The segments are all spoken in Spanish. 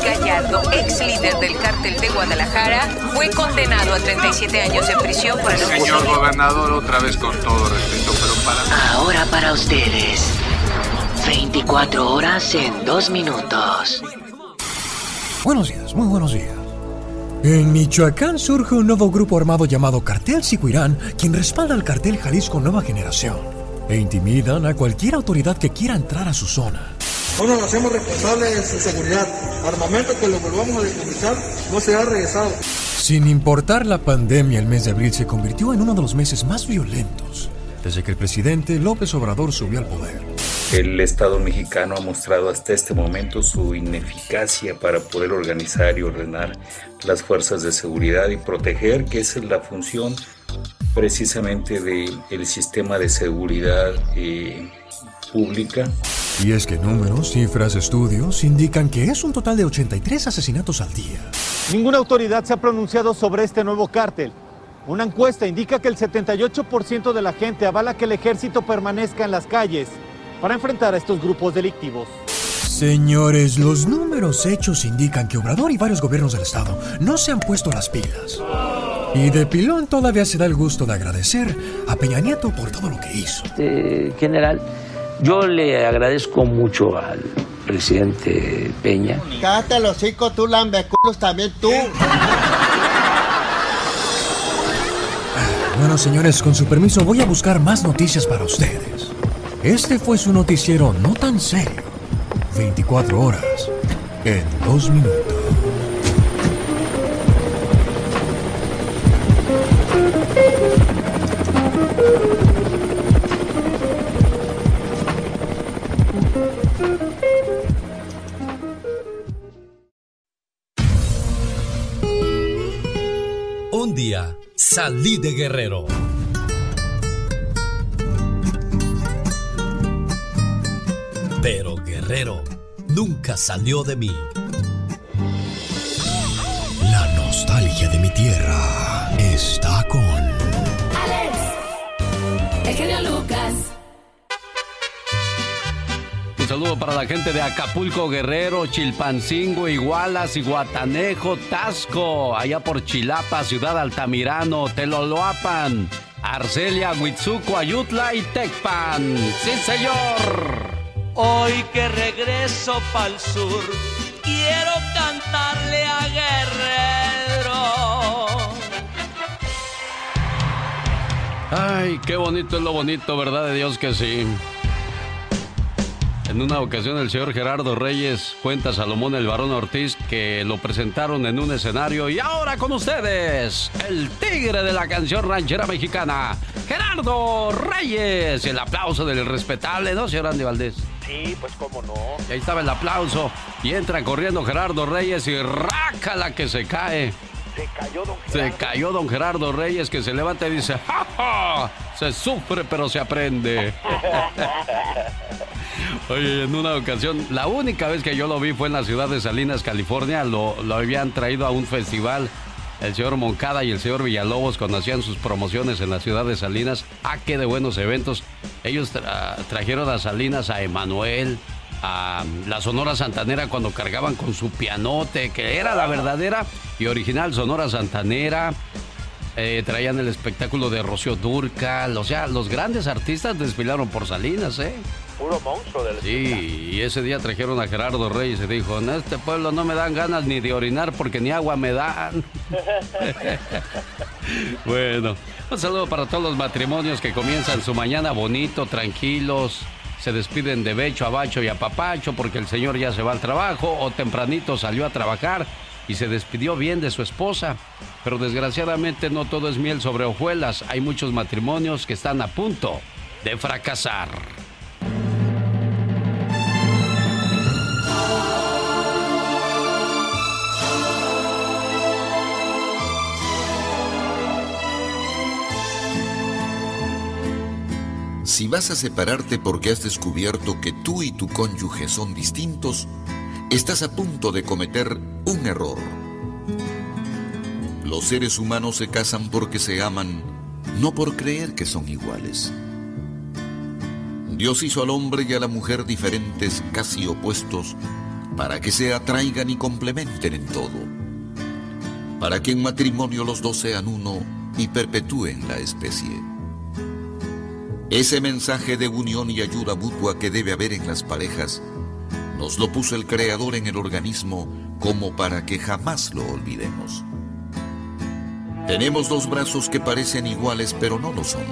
Luis Gallardo, ex líder del cártel de Guadalajara, fue condenado a 37 años de prisión por el Señor gobernador, otra vez con todo respeto, pero para... Ahora para ustedes. 24 horas en 2 minutos. Buenos días, muy buenos días. En Michoacán surge un nuevo grupo armado llamado Cartel Sicuirán, quien respalda al cartel Jalisco Nueva Generación e intimidan a cualquier autoridad que quiera entrar a su zona. No nos hacemos responsables de su seguridad. Armamento que lo volvamos a decomisar no será regresado. Sin importar la pandemia, el mes de abril se convirtió en uno de los meses más violentos desde que el presidente López Obrador subió al poder. El Estado mexicano ha mostrado hasta este momento su ineficacia para poder organizar y ordenar las fuerzas de seguridad y proteger, que esa es la función precisamente del sistema de seguridad eh, pública. Y es que números, cifras, estudios indican que es un total de 83 asesinatos al día. Ninguna autoridad se ha pronunciado sobre este nuevo cártel. Una encuesta indica que el 78% de la gente avala que el ejército permanezca en las calles para enfrentar a estos grupos delictivos. Señores, los números hechos indican que Obrador y varios gobiernos del estado no se han puesto las pilas. Y de pilón todavía se da el gusto de agradecer a Peña Nieto por todo lo que hizo. Este, general, yo le agradezco mucho al presidente Peña. Cállate los hocico, tú lambeculos también tú. Bueno, señores, con su permiso voy a buscar más noticias para ustedes. Este fue su noticiero no tan serio. 24 horas en 2 minutos. Salí de Guerrero. Pero Guerrero nunca salió de mí. La nostalgia de mi tierra está con Alex, el genio Lucas. Saludo para la gente de Acapulco, Guerrero, Chilpancingo, Igualas, Iguatanejo, Tasco, allá por Chilapa, Ciudad Altamirano, Teloloapan, Arcelia, Huitzuco, Ayutla y Tecpan. ¡Sí, señor! Hoy que regreso pa'l sur, quiero cantarle a Guerrero. Ay, qué bonito es lo bonito, ¿verdad de Dios que sí? En una ocasión el señor Gerardo Reyes cuenta a Salomón el varón Ortiz que lo presentaron en un escenario y ahora con ustedes, el tigre de la canción ranchera mexicana, Gerardo Reyes. El aplauso del respetable, ¿no, señor Andy Valdés? Sí, pues cómo no. Y ahí estaba el aplauso y entra corriendo Gerardo Reyes y raca la que se cae. Se cayó don Gerardo. Se cayó don Gerardo Reyes que se levanta y dice, ¡Ja, ja! Se sufre pero se aprende. Oye, en una ocasión, la única vez que yo lo vi fue en la ciudad de Salinas, California. Lo, lo habían traído a un festival el señor Moncada y el señor Villalobos cuando hacían sus promociones en la ciudad de Salinas. Ah, qué de buenos eventos. Ellos tra- trajeron a Salinas a Emanuel, a la Sonora Santanera cuando cargaban con su pianote, que era la verdadera y original Sonora Santanera. Eh, traían el espectáculo de Rocío Durcal. O sea, los grandes artistas desfilaron por Salinas, ¿eh? Puro monstruo del Sí, y ese día trajeron a Gerardo Reyes y dijo, en este pueblo no me dan ganas ni de orinar porque ni agua me dan. bueno, un saludo para todos los matrimonios que comienzan su mañana bonito, tranquilos. Se despiden de becho a bacho y a papacho porque el señor ya se va al trabajo o tempranito salió a trabajar y se despidió bien de su esposa. Pero desgraciadamente no todo es miel sobre hojuelas. Hay muchos matrimonios que están a punto de fracasar. Si vas a separarte porque has descubierto que tú y tu cónyuge son distintos, estás a punto de cometer un error. Los seres humanos se casan porque se aman, no por creer que son iguales. Dios hizo al hombre y a la mujer diferentes, casi opuestos, para que se atraigan y complementen en todo, para que en matrimonio los dos sean uno y perpetúen la especie. Ese mensaje de unión y ayuda mutua que debe haber en las parejas, nos lo puso el Creador en el organismo como para que jamás lo olvidemos. Tenemos dos brazos que parecen iguales pero no lo son.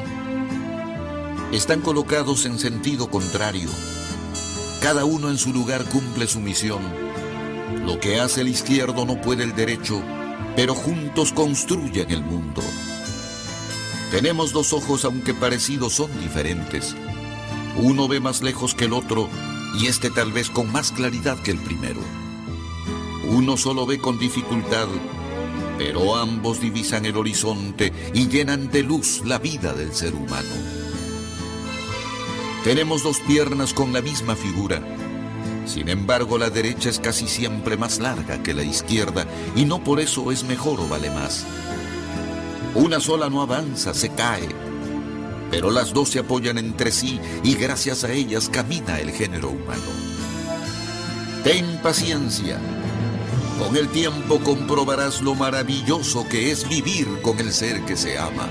Están colocados en sentido contrario. Cada uno en su lugar cumple su misión. Lo que hace el izquierdo no puede el derecho, pero juntos construyen el mundo. Tenemos dos ojos aunque parecidos son diferentes. Uno ve más lejos que el otro y este tal vez con más claridad que el primero. Uno solo ve con dificultad, pero ambos divisan el horizonte y llenan de luz la vida del ser humano. Tenemos dos piernas con la misma figura. Sin embargo, la derecha es casi siempre más larga que la izquierda y no por eso es mejor o vale más. Una sola no avanza, se cae, pero las dos se apoyan entre sí y gracias a ellas camina el género humano. Ten paciencia. Con el tiempo comprobarás lo maravilloso que es vivir con el ser que se ama.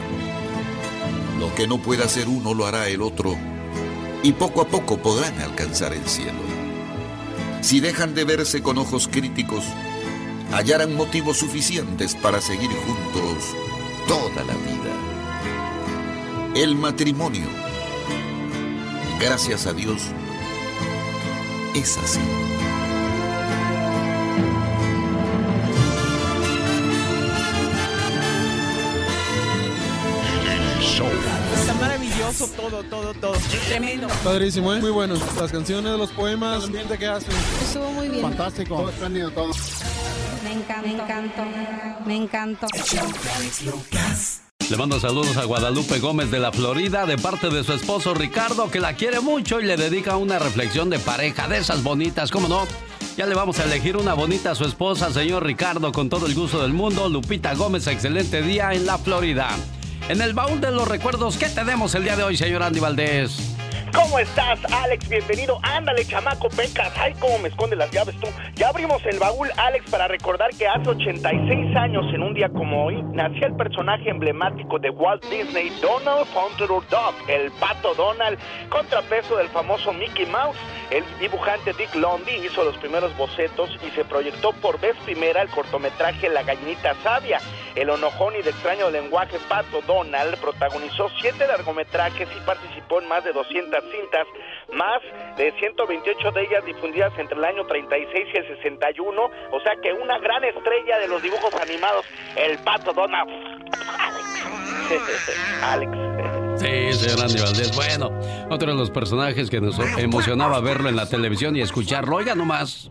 Lo que no pueda hacer uno lo hará el otro y poco a poco podrán alcanzar el cielo. Si dejan de verse con ojos críticos, hallarán motivos suficientes para seguir juntos toda la vida. El matrimonio, gracias a Dios, es así. Está maravilloso todo, todo, todo. Tremendo. Padrísimo, ¿eh? Muy bueno. Las canciones, los poemas, el ambiente que hacen. Estuvo muy bien. Fantástico. Todo espléndido, todo. Me encantó, me encantó, me encantó. Le mando saludos a Guadalupe Gómez de la Florida de parte de su esposo Ricardo que la quiere mucho y le dedica una reflexión de pareja de esas bonitas, ¿cómo no? Ya le vamos a elegir una bonita a su esposa, señor Ricardo, con todo el gusto del mundo. Lupita Gómez, excelente día en la Florida. En el baúl de los recuerdos, ¿qué tenemos el día de hoy, señor Andy Valdés? ¿Cómo estás, Alex? Bienvenido. Ándale, chamaco, pecas. Ay, cómo me esconde las llaves tú. Ya abrimos el baúl, Alex, para recordar que hace 86 años, en un día como hoy, nacía el personaje emblemático de Walt Disney, Donald Fonteror Duck, el pato Donald, contrapeso del famoso Mickey Mouse. El dibujante Dick Lundy hizo los primeros bocetos y se proyectó por vez primera el cortometraje La gallinita sabia. El onojón y de extraño lenguaje Pato Donald protagonizó siete largometrajes y participó en más de 200 cintas, más de 128 de ellas difundidas entre el año 36 y el 61, o sea que una gran estrella de los dibujos animados, el Pato Donald. Alex. Sí, señor Andy Valdés. Bueno, otro de los personajes que nos emocionaba verlo en la televisión y escucharlo. Oiga nomás.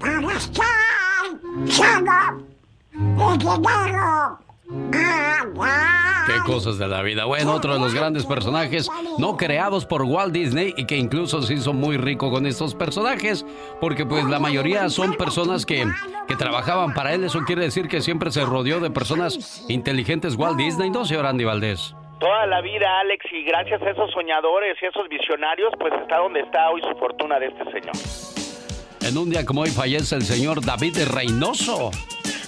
Qué cosas de la vida. Bueno, otro de los grandes personajes no creados por Walt Disney y que incluso se hizo muy rico con estos personajes, porque pues la mayoría son personas que, que trabajaban para él. Eso quiere decir que siempre se rodeó de personas inteligentes Walt Disney, ¿no, señor Andy Valdés? Toda la vida, Alex, y gracias a esos soñadores y esos visionarios, pues está donde está hoy su fortuna de este señor. En un día como hoy fallece el señor David Reynoso.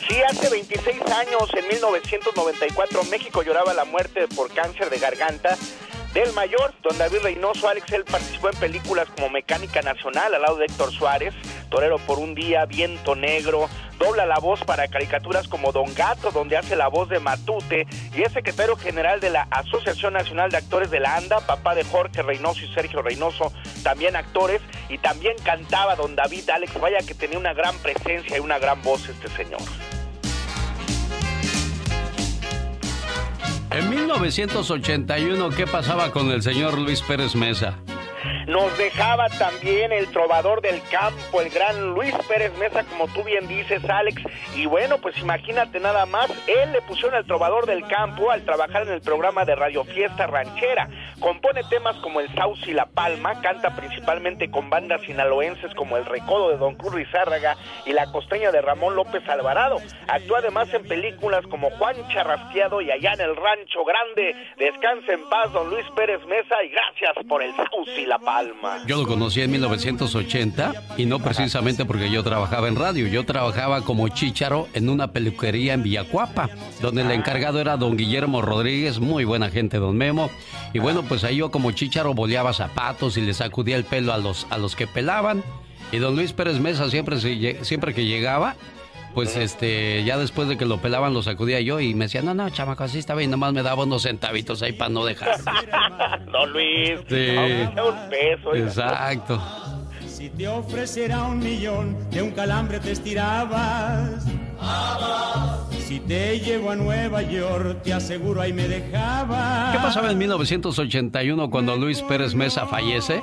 Sí, hace 26 años, en 1994, México lloraba la muerte por cáncer de garganta del mayor, don David Reynoso. Alex, él participó en películas como Mecánica Nacional, al lado de Héctor Suárez, Torero por un Día, Viento Negro, dobla la voz para caricaturas como Don Gato, donde hace la voz de Matute, y es secretario general de la Asociación Nacional de Actores de la ANDA, papá de Jorge Reynoso y Sergio Reynoso, también actores, y también cantaba don David Alex, vaya que tenía una gran presencia y una gran voz este señor. En 1981, ¿qué pasaba con el señor Luis Pérez Mesa? Nos dejaba también el trovador del campo, el gran Luis Pérez Mesa, como tú bien dices, Alex. Y bueno, pues imagínate nada más, él le pusieron el trovador del campo al trabajar en el programa de Radio Fiesta Ranchera. Compone temas como El Sauce y La Palma, canta principalmente con bandas sinaloenses como El Recodo de Don Cruz Rizárraga y La Costeña de Ramón López Alvarado. Actúa además en películas como Juan Charrasqueado y Allá en el Rancho Grande. Descansa en paz, don Luis Pérez Mesa, y gracias por El Sauce y La Palma. Yo lo conocí en 1980 y no precisamente porque yo trabajaba en radio, yo trabajaba como chícharo en una peluquería en Villacuapa, donde el encargado era don Guillermo Rodríguez, muy buena gente, don Memo. Y bueno, pues ahí yo como chícharo boleaba zapatos y le sacudía el pelo a los, a los que pelaban. Y don Luis Pérez Mesa siempre, siempre que llegaba, pues este, ya después de que lo pelaban lo sacudía yo y me decía, no, no, chamaco, así estaba y nomás me daba unos centavitos ahí para no dejar. Don Luis, sí. un peso. Exacto. Si te ofreciera un millón, de un calambre te estirabas. Si te llevo a Nueva York, te aseguro ahí me dejaba. ¿Qué pasaba en 1981 cuando Luis Pérez Mesa fallece?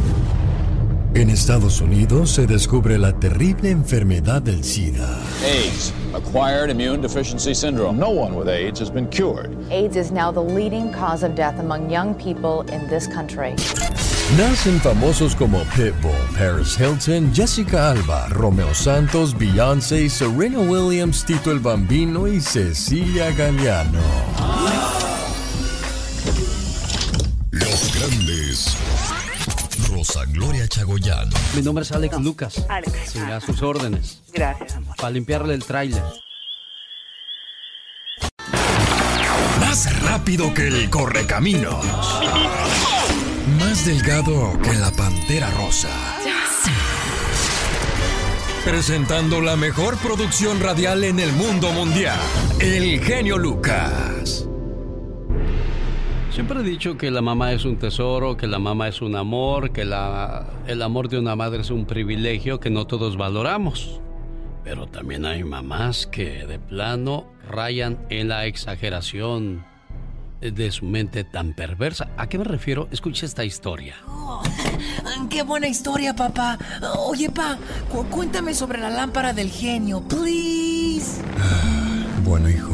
En Estados Unidos se descubre la terrible enfermedad del SIDA. AIDS, acquired immune deficiency syndrome. No one with AIDS has been cured. AIDS is now the leading cause of death among young people in this country. Nacen famosos como Pitbull, Paris Hilton, Jessica Alba, Romeo Santos, Beyoncé, Serena Williams, Tito el Bambino y Cecilia Galeano. Rosa Gloria Chagoyán. Mi nombre es Alex Lucas. Alex. Sí, a sus órdenes. Gracias, amor. Para limpiarle el tráiler. Más rápido que el correcaminos. Más delgado que la pantera rosa. Presentando la mejor producción radial en el mundo mundial. El genio Lucas. Siempre he dicho que la mamá es un tesoro, que la mamá es un amor, que la, el amor de una madre es un privilegio que no todos valoramos. Pero también hay mamás que de plano rayan en la exageración de su mente tan perversa. ¿A qué me refiero? Escucha esta historia. Oh, ¡Qué buena historia, papá! Oye, pa, cu cuéntame sobre la lámpara del genio, please. Bueno, hijo,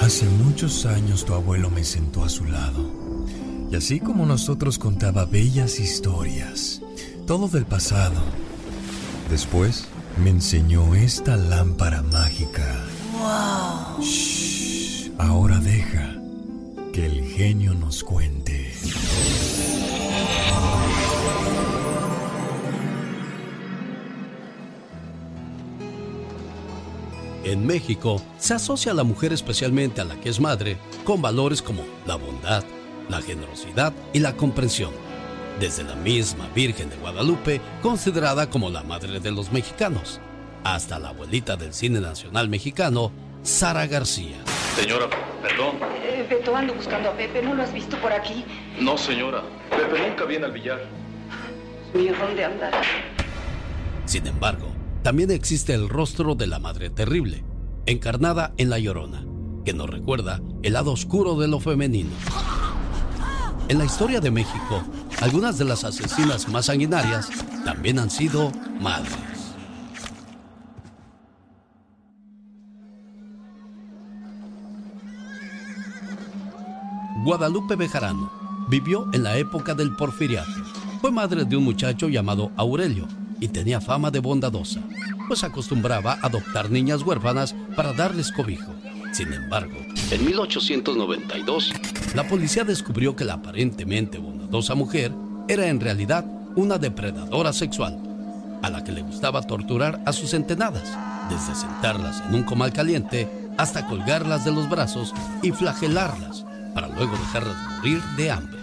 hace muchos años tu abuelo me sentó a su lado. Y así como nosotros contaba bellas historias, todo del pasado. Después me enseñó esta lámpara mágica. ¡Wow! Shh, ahora deja que el genio nos cuente. En México se asocia a la mujer, especialmente a la que es madre, con valores como la bondad, la generosidad y la comprensión. Desde la misma Virgen de Guadalupe, considerada como la madre de los mexicanos, hasta la abuelita del cine nacional mexicano, Sara García. Señora, perdón. Eh, Beto, ando buscando a Pepe. ¿No lo has visto por aquí? No, señora. Pepe nunca viene al billar. Mío, ¿dónde andará? Sin embargo, también existe el rostro de la Madre Terrible, encarnada en La Llorona, que nos recuerda el lado oscuro de lo femenino. En la historia de México, algunas de las asesinas más sanguinarias también han sido madres. Guadalupe Bejarano vivió en la época del porfiriato. Fue madre de un muchacho llamado Aurelio y tenía fama de bondadosa, pues acostumbraba a adoptar niñas huérfanas para darles cobijo. Sin embargo, en 1892, la policía descubrió que la aparentemente bondadosa mujer era en realidad una depredadora sexual, a la que le gustaba torturar a sus centenadas, desde sentarlas en un comal caliente hasta colgarlas de los brazos y flagelarlas para luego dejarlas morir de hambre.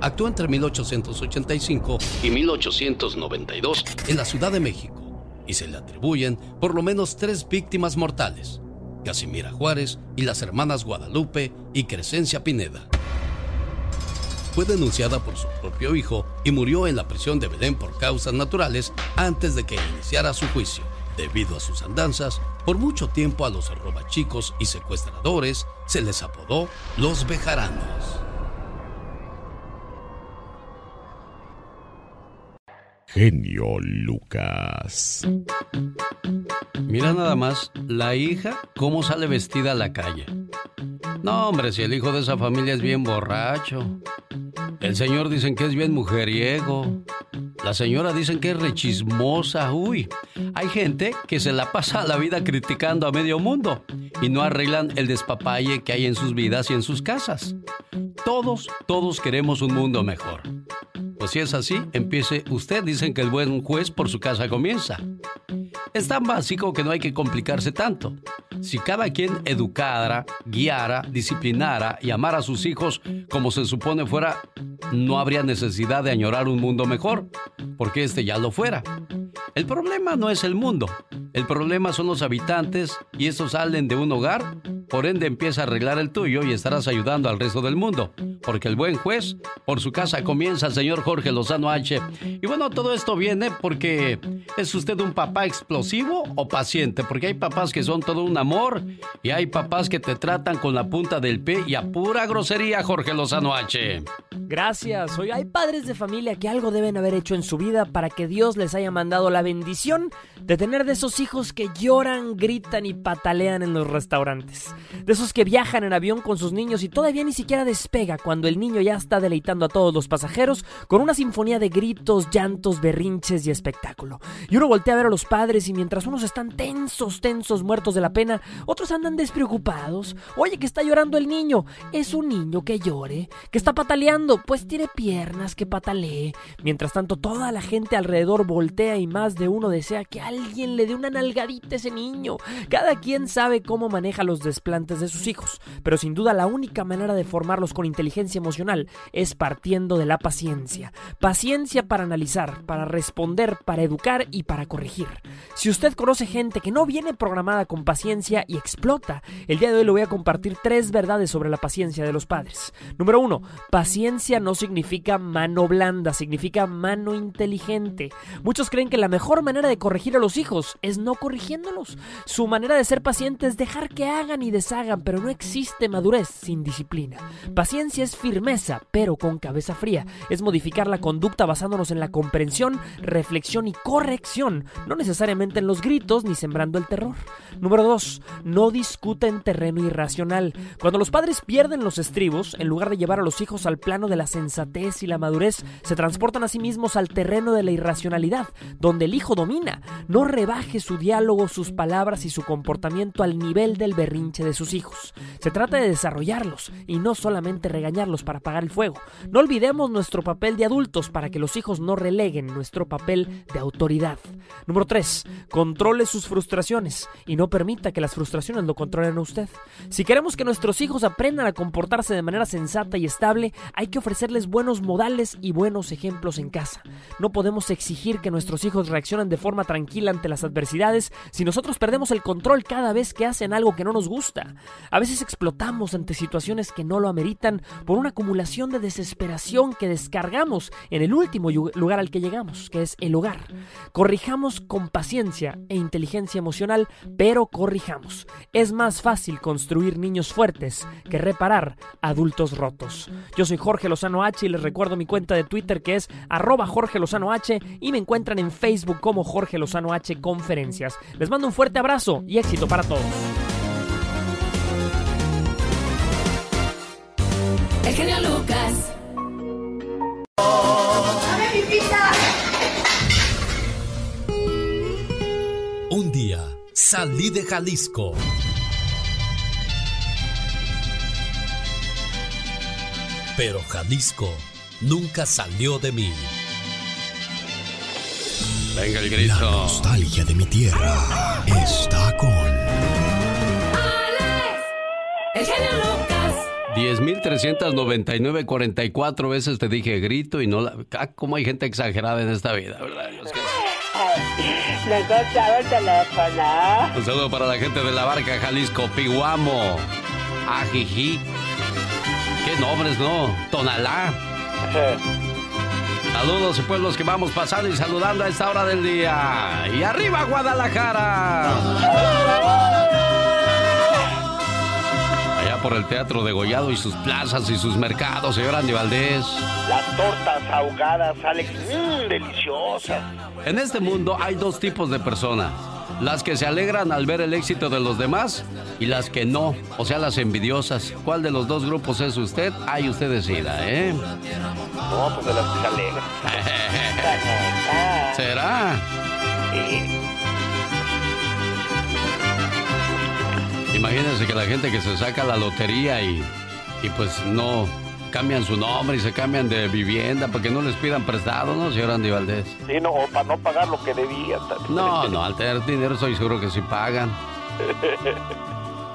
Actuó entre 1885 y 1892 en la Ciudad de México y se le atribuyen por lo menos tres víctimas mortales, Casimira Juárez y las hermanas Guadalupe y Crescencia Pineda. Fue denunciada por su propio hijo y murió en la prisión de Belén por causas naturales antes de que iniciara su juicio. Debido a sus andanzas, por mucho tiempo a los robachicos y secuestradores se les apodó los bejaranos. Genio Lucas. Mira nada más, la hija, cómo sale vestida a la calle. No, hombre, si el hijo de esa familia es bien borracho. El señor dicen que es bien mujeriego. La señora dicen que es rechismosa. Uy, hay gente que se la pasa la vida criticando a medio mundo y no arreglan el despapalle que hay en sus vidas y en sus casas. Todos, todos queremos un mundo mejor. Pues si es así, empiece usted. Que el buen juez por su casa comienza. Es tan básico que no hay que complicarse tanto. Si cada quien educara, guiara, disciplinara y amara a sus hijos como se supone fuera, no habría necesidad de añorar un mundo mejor, porque este ya lo fuera. El problema no es el mundo, el problema son los habitantes y estos salen de un hogar, por ende empieza a arreglar el tuyo y estarás ayudando al resto del mundo, porque el buen juez por su casa comienza el señor Jorge Lozano H. Y bueno, todo esto viene porque es usted un papá explosivo o paciente, porque hay papás que son todo un amor y hay papás que te tratan con la punta del pie y a pura grosería, Jorge Lozano H. Gracias. Hoy hay padres de familia que algo deben haber hecho en su vida para que Dios les haya mandado la bendición de tener de esos hijos que lloran, gritan y patalean en los restaurantes. De esos que viajan en avión con sus niños y todavía ni siquiera despega cuando el niño ya está deleitando a todos los pasajeros con una sinfonía de gritos, llantos, berrinches y espectáculo. Y uno voltea a ver a los padres y mientras unos están tensos, tensos, muertos de la pena, otros andan despreocupados. Oye, que está llorando el niño. Es un niño que llore, que está pataleando, pues tiene piernas que patalee. Mientras tanto, toda la gente alrededor voltea y más de uno desea que alguien le dé una nalgadita a ese niño. Cada quien sabe cómo maneja los desplantes de sus hijos, pero sin duda la única manera de formarlos con inteligencia emocional es partiendo de la paciencia. Paciencia para analizar, para responder, para educar y para corregir. Si usted conoce gente que no viene programada con paciencia y explota, el día de hoy le voy a compartir tres verdades sobre la paciencia de los padres. Número uno, paciencia no significa mano blanda, significa mano inteligente. Muchos creen que la mejor manera de corregir a los hijos es no corrigiéndolos. Su manera de ser paciente es dejar que hagan y deshagan, pero no existe madurez sin disciplina. Paciencia es firmeza, pero con cabeza fría. Es modificar la conducta basándonos en la comprensión, reflexión y corrección, no necesariamente en los gritos ni sembrando el terror. Número 2. No discuta en terreno irracional. Cuando los padres pierden los estribos, en lugar de llevar a los hijos al plano de la sensatez y la madurez, se transportan a sí mismos al terreno de la irracionalidad, donde el hijo domina. No rebaje su diálogo, sus palabras y su comportamiento al nivel del berrinche de sus hijos. Se trata de desarrollarlos y no solamente regañarlos para apagar el fuego. No olvidemos nuestro papel de adultos para que los hijos no releguen nuestro papel de autoridad. Número 3. Controle sus frustraciones y no permita que las frustraciones lo controlen a usted. Si queremos que nuestros hijos aprendan a comportarse de manera sensata y estable, hay que ofrecerles buenos modales y buenos ejemplos en casa. No podemos exigir que nuestros hijos reaccionen de forma tranquila ante las adversidades si nosotros perdemos el control cada vez que hacen algo que no nos gusta. A veces explotamos ante situaciones que no lo ameritan por una acumulación de desesperación que descargamos en el último lugar al que llegamos, que es el hogar. Corrijamos con paciencia e inteligencia emocional, pero corrijamos. Es más fácil construir niños fuertes que reparar adultos rotos. Yo soy Jorge Lozano H y les recuerdo mi cuenta de Twitter que es arroba Jorge Lozano H y me encuentran en Facebook como Jorge Lozano H Conferencias. Les mando un fuerte abrazo y éxito para todos. El genio Lucas. Salí de Jalisco. Pero Jalisco nunca salió de mí. Venga el grito. La nostalgia de mi tierra está con. El genio Lucas. 10.399.44 veces te dije grito y no la... Ah, cómo hay gente exagerada en esta vida, ¿verdad? Que- Contaba el teléfono. Un saludo para la gente de la barca Jalisco, Piguamo, Ajijí. Qué nombres, ¿no? Tonalá. Saludos, pueblos que vamos pasando y saludando a esta hora del día. Y arriba, Guadalajara. Allá por el Teatro de Gollado y sus plazas y sus mercados, señor Andy Valdés. Las tortas ahogadas, Alex, mmm, deliciosas. En este mundo hay dos tipos de personas. Las que se alegran al ver el éxito de los demás y las que no, o sea, las envidiosas. ¿Cuál de los dos grupos es usted? Ahí usted decida, ¿eh? No, pues de las que se alegran. ¿Será? Imagínense que la gente que se saca la lotería y, y pues no cambian su nombre y se cambian de vivienda para que no les pidan prestado, ¿no, señor Andy Valdés? Sí, no, o para no pagar lo que debía. No, no, al tener dinero estoy seguro que sí pagan.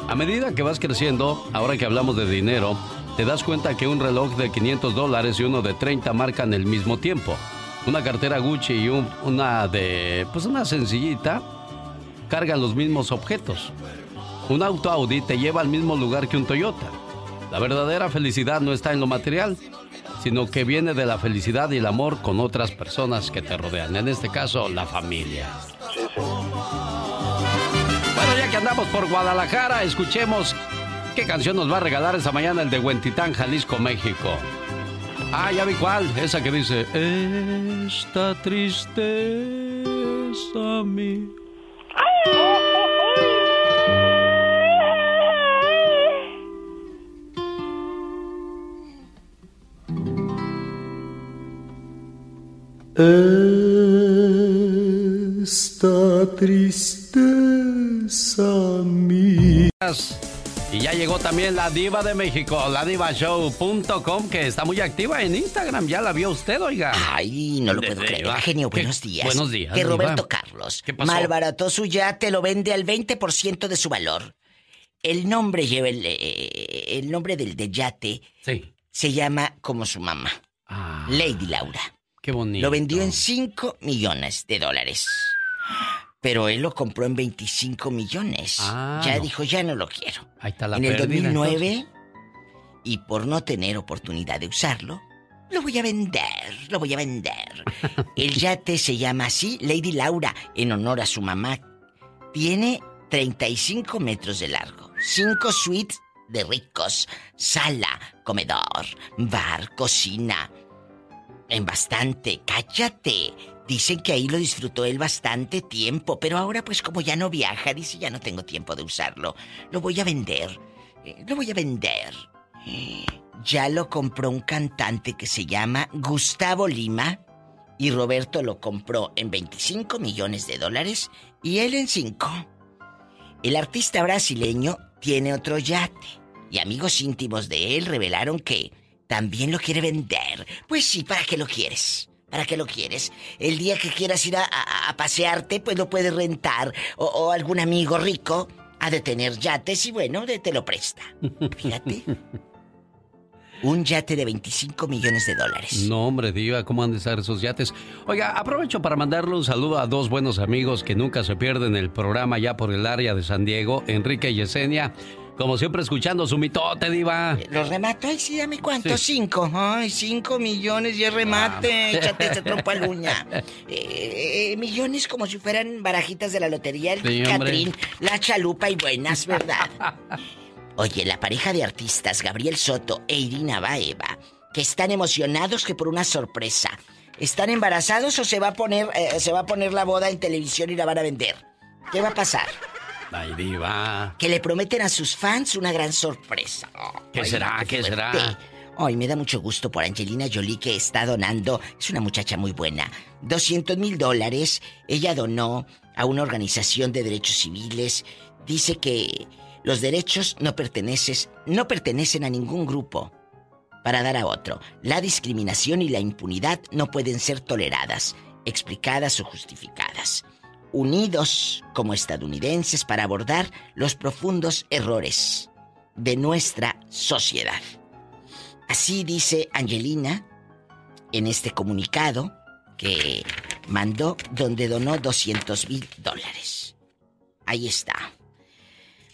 A medida que vas creciendo, ahora que hablamos de dinero, te das cuenta que un reloj de 500 dólares y uno de 30 marcan el mismo tiempo. Una cartera Gucci y un- una de, pues una sencillita, cargan los mismos objetos. Un auto Audi te lleva al mismo lugar que un Toyota. La verdadera felicidad no está en lo material, sino que viene de la felicidad y el amor con otras personas que te rodean. En este caso, la familia. Bueno, ya que andamos por Guadalajara, escuchemos qué canción nos va a regalar esta mañana el de Huentitán, Jalisco, México. Ah, ya vi cuál, esa que dice, esta tristeza a Esta tristeza mía. Y ya llegó también la diva de México, la divashow.com, que está muy activa en Instagram. ¿Ya la vio usted, oiga? Ay, no lo puedo de- creer. Genio, ¿Qué? buenos días. Buenos días, Que diva. Roberto Carlos ¿Qué pasó? malbarató su yate, lo vende al 20% de su valor. El nombre lleva el, el nombre del de yate. Se llama como su mamá. Lady Laura. Qué bonito. Lo vendió en 5 millones de dólares. Pero él lo compró en 25 millones. Ah, ya no. dijo, ya no lo quiero. Ahí está la en el pérdida, 2009, y por no tener oportunidad de usarlo, lo voy a vender, lo voy a vender. El yate se llama así, Lady Laura, en honor a su mamá. Tiene 35 metros de largo, 5 suites de ricos, sala, comedor, bar, cocina. En bastante, cállate. Dicen que ahí lo disfrutó él bastante tiempo, pero ahora pues como ya no viaja, dice ya no tengo tiempo de usarlo. Lo voy a vender. Eh, Lo voy a vender. Ya lo compró un cantante que se llama Gustavo Lima y Roberto lo compró en 25 millones de dólares y él en 5. El artista brasileño tiene otro yate y amigos íntimos de él revelaron que también lo quiere vender. Pues sí, ¿para qué lo quieres? ¿Para qué lo quieres? El día que quieras ir a, a- a pasearte, pues lo puedes rentar. O, o algún amigo rico ha de tener yates y bueno, de- te lo presta. Fíjate. Un yate de 25 millones de dólares. No, hombre, diva, ¿cómo han de estar esos yates? Oiga, aprovecho para mandarle un saludo a dos buenos amigos que nunca se pierden el programa ya por el área de San Diego, Enrique y Yesenia. Como siempre, escuchando su mitote, diva. ¿Los remato? Ay, sí, dame cuánto. Sí. Cinco. Ay, cinco millones y es remate. Ah. Échate ese trompo al uña. Eh, eh, millones como si fueran barajitas de la lotería. El Sí, hombre. Catrín, la chalupa y buenas, ¿verdad? Oye, la pareja de artistas Gabriel Soto e Irina Baeva, que están emocionados que por una sorpresa. ¿Están embarazados o se va a poner, eh, se va a poner la boda en televisión y la van a vender? ¿Qué va a pasar? Ay, diva. Que le prometen a sus fans una gran sorpresa. ¿Qué Ay, será? qué ¿Qué será? Ay, me da mucho gusto por Angelina Jolie que está donando. Es una muchacha muy buena. 200 mil dólares. Ella donó a una organización de derechos civiles. Dice que los derechos no no pertenecen a ningún grupo. para dar a otro. La discriminación y la impunidad no pueden ser toleradas, explicadas o justificadas. Unidos como estadounidenses para abordar los profundos errores de nuestra sociedad. Así dice Angelina en este comunicado que mandó donde donó 200 mil dólares. Ahí está.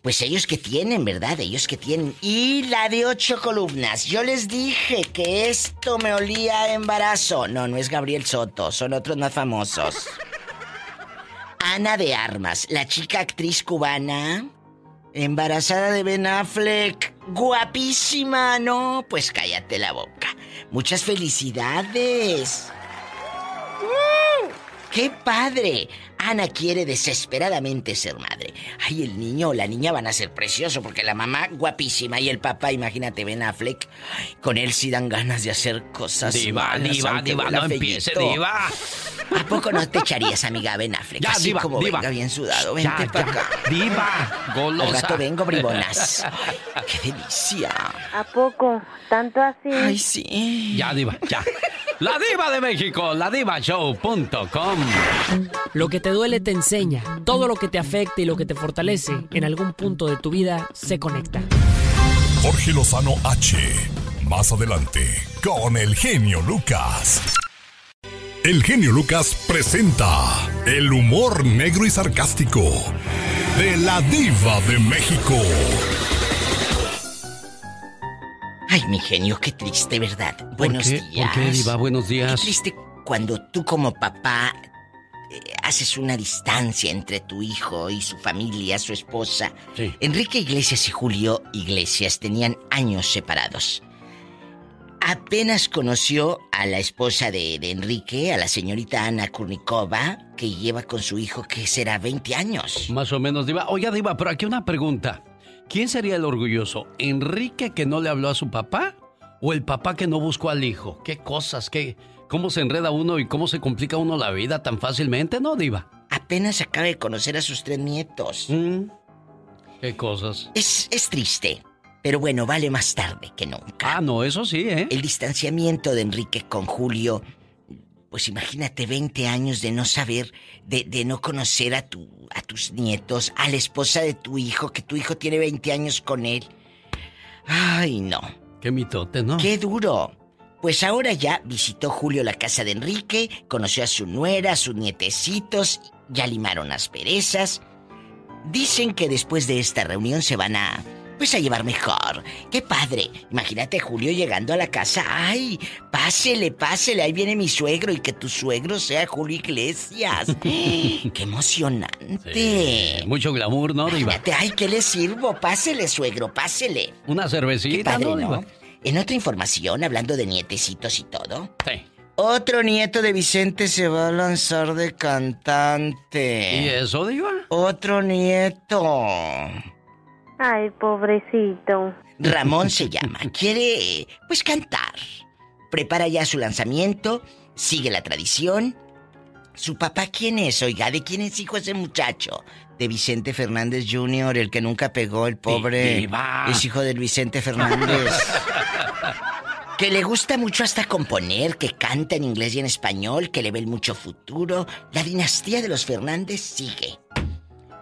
Pues ellos que tienen, ¿verdad? Ellos que tienen. Y la de ocho columnas. Yo les dije que esto me olía a embarazo. No, no es Gabriel Soto, son otros más famosos. Ana de Armas, la chica actriz cubana, embarazada de Ben Affleck. Guapísima, ¿no? Pues cállate la boca. Muchas felicidades. ¡Qué padre! Ana quiere desesperadamente ser madre. Ay, el niño o la niña van a ser preciosos porque la mamá guapísima y el papá, imagínate, Ben Affleck, con él sí dan ganas de hacer cosas Diva, malas, diva, diva, no empiece, diva. ¿A poco no te echarías, amiga, Ben Affleck? Ya, Así diva, como diva. venga bien sudado, Ya, vente para ya, acá. diva, golosa. Al rato vengo, bribonas. Ay, ¡Qué delicia! ¿A poco? ¿Tanto así? Ay, sí. Ya, diva, ya. La diva de México, ladivashow.com. Lo que te duele te enseña. Todo lo que te afecta y lo que te fortalece en algún punto de tu vida se conecta. Jorge Lozano H. Más adelante, con el genio Lucas. El genio Lucas presenta el humor negro y sarcástico de la diva de México. Ay, mi genio, qué triste, ¿verdad? Buenos qué? días. ¿Por qué, diva? Buenos días. Qué triste cuando tú como papá haces una distancia entre tu hijo y su familia, su esposa. Sí. Enrique Iglesias y Julio Iglesias tenían años separados. Apenas conoció a la esposa de, de Enrique, a la señorita Ana Kurnikova, que lleva con su hijo que será 20 años. Más o menos, Diva. Oiga, Diva, pero aquí una pregunta. ¿Quién sería el orgulloso? ¿Enrique que no le habló a su papá? ¿O el papá que no buscó al hijo? ¿Qué cosas? ¿Qué, ¿Cómo se enreda uno y cómo se complica uno la vida tan fácilmente, no, Diva? Apenas acaba de conocer a sus tres nietos. ¿Qué cosas? Es, es triste, pero bueno, vale más tarde que nunca. Ah, no, eso sí, ¿eh? El distanciamiento de Enrique con Julio, pues imagínate 20 años de no saber, de, de no conocer a, tu, a tus nietos, a la esposa de tu hijo, que tu hijo tiene 20 años con él. Ay, no. Qué mitote, ¿no? Qué duro. Pues ahora ya visitó Julio la casa de Enrique, conoció a su nuera, a sus nietecitos, ya limaron las perezas. Dicen que después de esta reunión se van a... Pues a llevar mejor. ¡Qué padre! Imagínate Julio llegando a la casa. ¡Ay! Pásele, pásele, ahí viene mi suegro y que tu suegro sea Julio Iglesias. ¡Qué emocionante! Sí, mucho glamour, ¿no, Diva? Imagínate, ¡ay, qué le sirvo! Pásele, suegro, pásele. Una Qué cervecita, padre, ¿no, ¿no? En otra información, hablando de nietecitos y todo. Sí. Otro nieto de Vicente se va a lanzar de cantante. ¿Y eso, Diva? Otro nieto. Ay, pobrecito. Ramón se llama. Quiere, pues, cantar. Prepara ya su lanzamiento. Sigue la tradición. ¿Su papá quién es? Oiga, ¿de quién es hijo ese muchacho? De Vicente Fernández Jr., el que nunca pegó, el pobre. Diva. Es hijo del Vicente Fernández. que le gusta mucho hasta componer, que canta en inglés y en español, que le ve el mucho futuro. La dinastía de los Fernández sigue.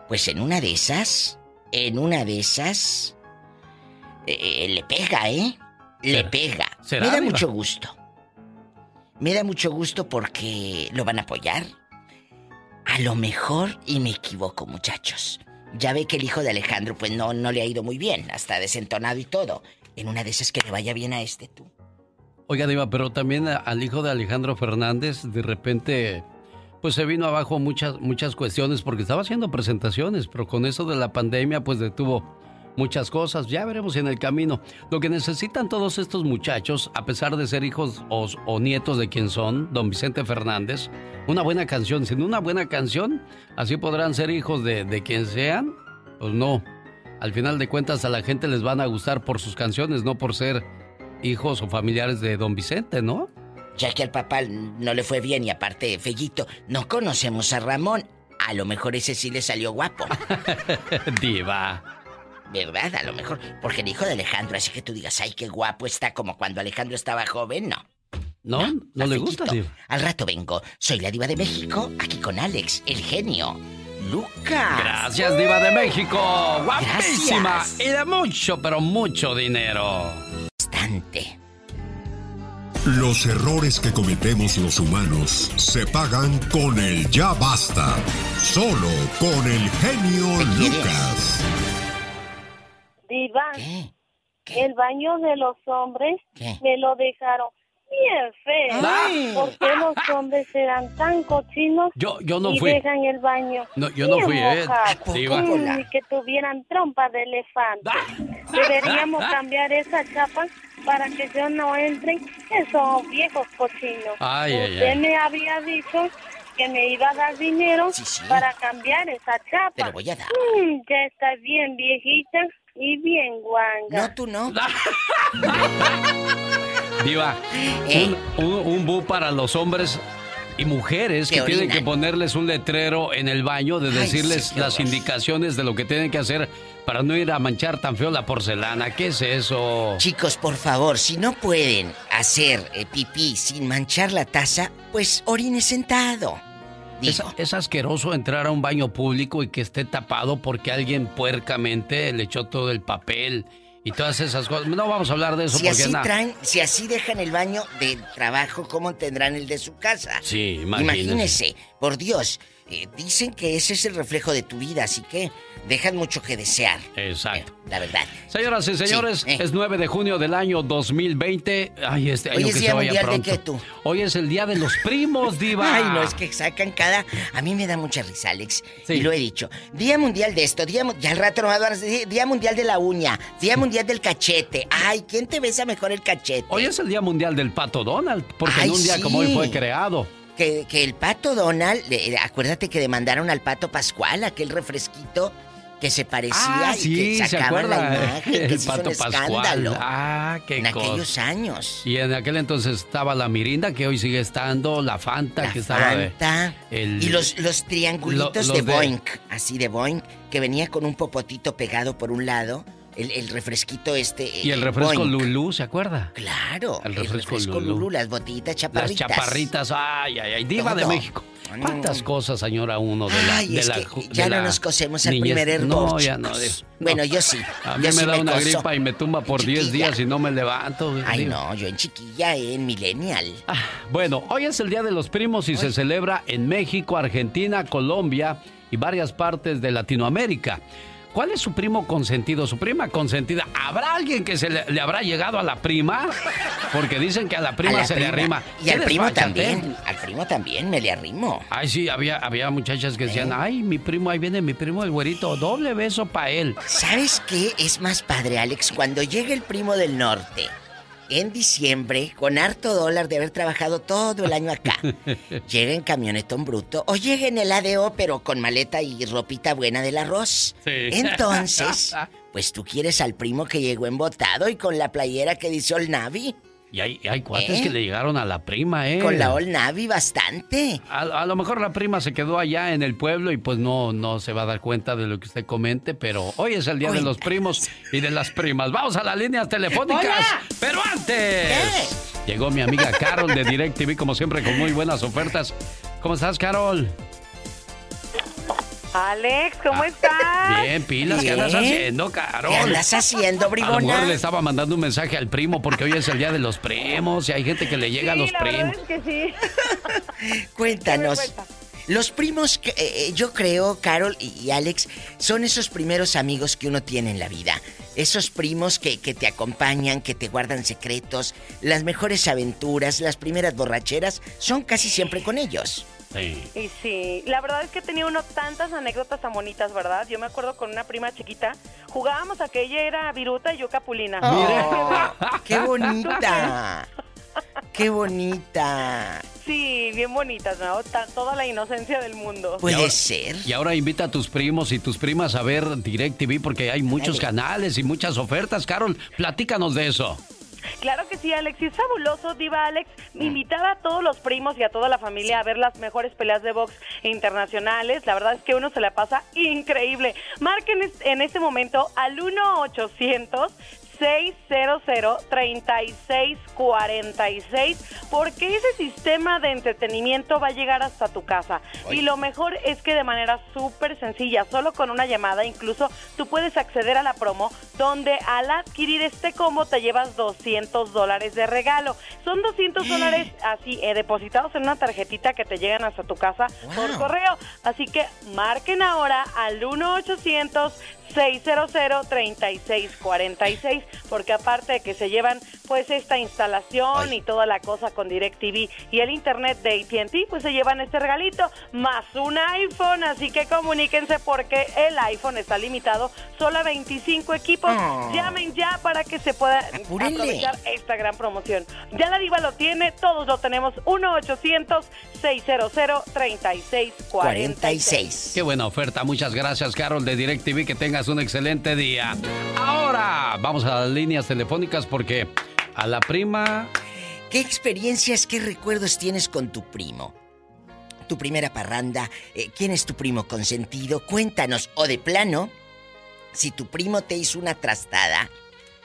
Pues en una de esas, en una de esas, eh, le pega, ¿eh? Le ¿Será- pega. será, Me da Diva? mucho gusto. Me da mucho gusto porque lo van a apoyar. A lo mejor, y me equivoco, muchachos. Ya ve que el hijo de Alejandro, pues no, no le ha ido muy bien, hasta desentonado y todo. En una de esas que le vaya bien a este tú. Oiga, Diva, pero también al hijo de Alejandro Fernández, de repente, pues se vino abajo muchas, muchas cuestiones porque estaba haciendo presentaciones, pero con eso de la pandemia, pues detuvo muchas cosas. Ya veremos en el camino. Lo que necesitan todos estos muchachos, a pesar de ser hijos o, o nietos de quien son, don Vicente Fernández, una buena canción. Sin una buena canción, así podrán ser hijos de, de quien sean, pues no. Al final de cuentas a la gente les van a gustar por sus canciones, no por ser hijos o familiares de don Vicente, ¿no? Ya que al papá no le fue bien y aparte, Fellito, no conocemos a Ramón. A lo mejor ese sí le salió guapo. Diva. ¿Verdad? A lo mejor. Porque el hijo de Alejandro, así que tú digas, ay, qué guapo está como cuando Alejandro estaba joven, no. ¿No? ¿No, le gusta. Diva? Al rato vengo. Soy la diva de México, aquí con Alex, el genio. Lucas. Gracias, Diva de México. Guapísima. Gracias. Y de mucho, pero mucho dinero. Bastante. Los errores que cometemos los humanos se pagan con el ya basta. Solo con el genio Lucas. Diva, el baño de los hombres me lo dejaron bien feo. Ay. ¿Por qué los hombres serán tan cochinos Yo- yo no y fui. dejan el baño No, yo no fui, ¿eh? Diva. Mm, que tuvieran trompa de elefante. Deberíamos cambiar esa chapa para que yo no entren esos viejos cochinos. Ay, Usted ay. me había dicho que me iba a dar dinero para cambiar esa chapa. Te lo voy a dar. Mm, ya está bien viejita y bien guanga. No, tú no. Diva, Eh. un, un, un bu para los hombres y mujeres que Que tienen que ponerles un letrero en el baño de Ay, decirles sí, las indicaciones de lo que tienen que hacer para no ir a manchar tan feo la porcelana. ¿Qué es eso? Chicos, por favor, si no pueden hacer eh, pipí sin manchar la taza, pues orine sentado. Es, es asqueroso entrar a un baño público y que esté tapado porque alguien puercamente le echó todo el papel y todas esas cosas. No vamos a hablar de eso Si porque así traen, si así dejan el baño de trabajo, ¿cómo tendrán el de su casa? Sí, imagínese. Imagínese, por Dios, eh, dicen que ese es el reflejo de tu vida, así que dejan mucho que desear, Exacto. la verdad. Señoras y señores, Sí, eh. es 9 de junio del año 2020. Ay, este Hoy año es que Día se vaya Mundial de qué, tú? Hoy es el día de los primos, diva. Ay, no, es que sacan cada... A mí me da mucha risa, Alex. Sí. Y lo he dicho. Día Mundial de esto, día... Ya al rato van a decir Día Mundial de la uña, Día Mundial del cachete. Ay, ¿quién te besa mejor el cachete? Hoy es el día mundial del pato Donald, porque Ay, en un día sí. como hoy fue creado. Que, que el pato Donald, le- acuérdate que demandaron al pato Pascual, aquel refresquito que se parecía Ah, y sí, que se sacaban la imagen, que El se hizo pato un escándalo. Ah, qué En cosa. aquellos años. Y en aquel entonces estaba la Mirinda, que hoy sigue estando, la Fanta, La que estaba de- Fanta. el- Y los, los triangulitos Lo- de los de- Boink, así de Boink, que venía con un popotito pegado por un lado, el, el refresquito este. Y el eh, refresco Boink. Lulú, ¿se acuerda? Claro, El refresco Lulú. Lulú, las botellitas chaparritas. Las chaparritas, ay, ay, ay, diva de Todo. México. ¿Cuántas cosas añora uno de la, Ay, de es la que ya de no la nos cosemos al primer hervor, No, ya no. diva. Bueno, No. yo sí. A mí Yo me sí da me una coso. gripa y me tumba por 10 Chiquilla. días y no me levanto. Ay, diva. no, yo en chiquilla, eh, en millennial. Bueno, hoy es el Día de los Primos y se celebra en México, Argentina, Colombia y varias partes de Latinoamérica. ¿Cuál es su primo consentido, su prima consentida? ¿Habrá alguien que se le, le habrá llegado a la prima? Porque dicen que a la prima A la se le arrima. Y ¿Qué al primo falta, también. eh? Al primo también me le arrimo. Ay, sí, había, había muchachas que decían, ay, mi primo, ahí viene mi primo el güerito, doble beso para él. ¿Sabes qué es más padre, Alex? Cuando llega el primo del norte, en diciembre, con harto dólar de haber trabajado todo el año acá, llega en camionetón bruto o llega en el ADO, pero con maleta y ropita buena del arroz. Sí. Entonces, pues tú quieres al primo que llegó embotado y con la playera que dice All Navy. Y hay, hay cuates ¿Eh? que le llegaron a la prima, ¿eh? Con la All Navy bastante. A, a lo mejor la prima se quedó allá en el pueblo y pues no, no se va a dar cuenta de lo que usted comente, pero hoy es el día de los primos y de las primas. Vamos a las líneas telefónicas. Hola. Pero antes, llegó mi amiga Carol de DirecTV, como siempre, con muy buenas ofertas. ¿Cómo estás, Carol? Alex, ¿cómo estás? Bien, pilas, ¿qué andas haciendo, Carol? ¿Qué andas haciendo, A lo mejor bribona? le estaba mandando un mensaje al primo porque hoy es el día de los primos y hay gente que le llega a los la primos. verdad es que sí. Cuéntanos. Los primos, que, eh, yo creo, Carol y, y Alex, son esos primeros amigos que uno tiene en la vida. Esos primos que, que te acompañan, que te guardan secretos, las mejores aventuras, las primeras borracheras, son casi siempre con ellos. Sí. Y sí, la verdad es que tenía uno tantas anécdotas tan bonitas, ¿verdad? Yo me acuerdo con una prima chiquita, jugábamos a que ella era viruta y yo capulina. Oh, ¡Qué bonita! ¡Qué bonita! Sí, bien bonitas, ¿no? Toda la inocencia del mundo. Puede ser. Y ahora invita a tus primos y tus primas a ver DirecTV porque hay muchos canales y muchas ofertas. Carol, platícanos de eso. Claro que sí, Alex. Y es fabuloso, Diva Alex, invitar a todos los primos y a toda la familia a ver las mejores peleas de box internacionales. La verdad es que uno se la pasa increíble. Marquen en este momento al 1-800. 600-3646 porque ese sistema de entretenimiento va a llegar hasta tu casa. Y lo mejor es que de manera súper sencilla, solo con una llamada incluso tú puedes acceder a la promo donde al adquirir este combo te llevas 200 dólares de regalo. Son 200 dólares así eh, depositados en una tarjetita que te llegan hasta tu casa por correo. Así que marquen ahora al 1-800 600-3646 porque aparte de que se llevan pues esta instalación y toda la cosa con DirecTV y el internet de AT&T pues se llevan este regalito más un iPhone así que comuníquense porque el iPhone está limitado solo a 25 equipos Oh. llamen ya para que se pueda Apúrenle. aprovechar esta gran promoción ya la diva lo tiene todos lo tenemos 1-800-600-3646 Qué buena oferta. Muchas gracias, Carol de DirecTV. Que tengas un excelente día. Ahora vamos a las líneas telefónicas porque a la prima. ¿Qué experiencias, qué recuerdos tienes con tu primo? Tu primera parranda, eh, ¿quién es tu primo consentido? Cuéntanos, o de plano, si tu primo te hizo una trastada,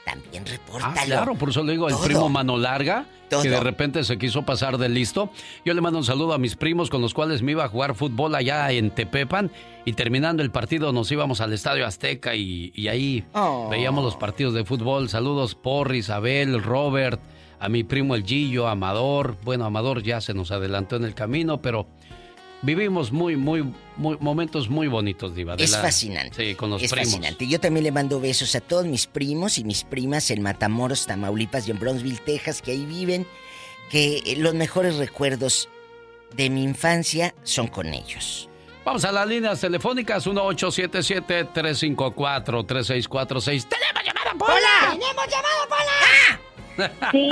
también repórtalo. Ah, claro, por eso le digo, el Todo. primo Mano Larga, Todo. que de repente se quiso pasar de listo. Yo le mando un saludo a mis primos con los cuales me iba a jugar fútbol allá en Tepepan. Y terminando el partido nos íbamos al Estadio Azteca y, y ahí Oh. veíamos los partidos de fútbol. Saludos por Isabel, Robert, a mi primo el Gillo, Amador. Bueno, Amador ya se nos adelantó en el camino, pero vivimos muy, muy, muy momentos muy bonitos, Diva. de Es la- fascinante. Sí, con los es primos. fascinante. Yo también le mando besos a todos mis primos y mis primas en Matamoros, Tamaulipas y en Bronzeville, Texas, que ahí viven, que eh, los mejores recuerdos de mi infancia son con ellos. Vamos a las líneas telefónicas 1877-354-3646. ¡Tenemos llamada, Pola! ¡Tenemos llamada, Pola! Sí,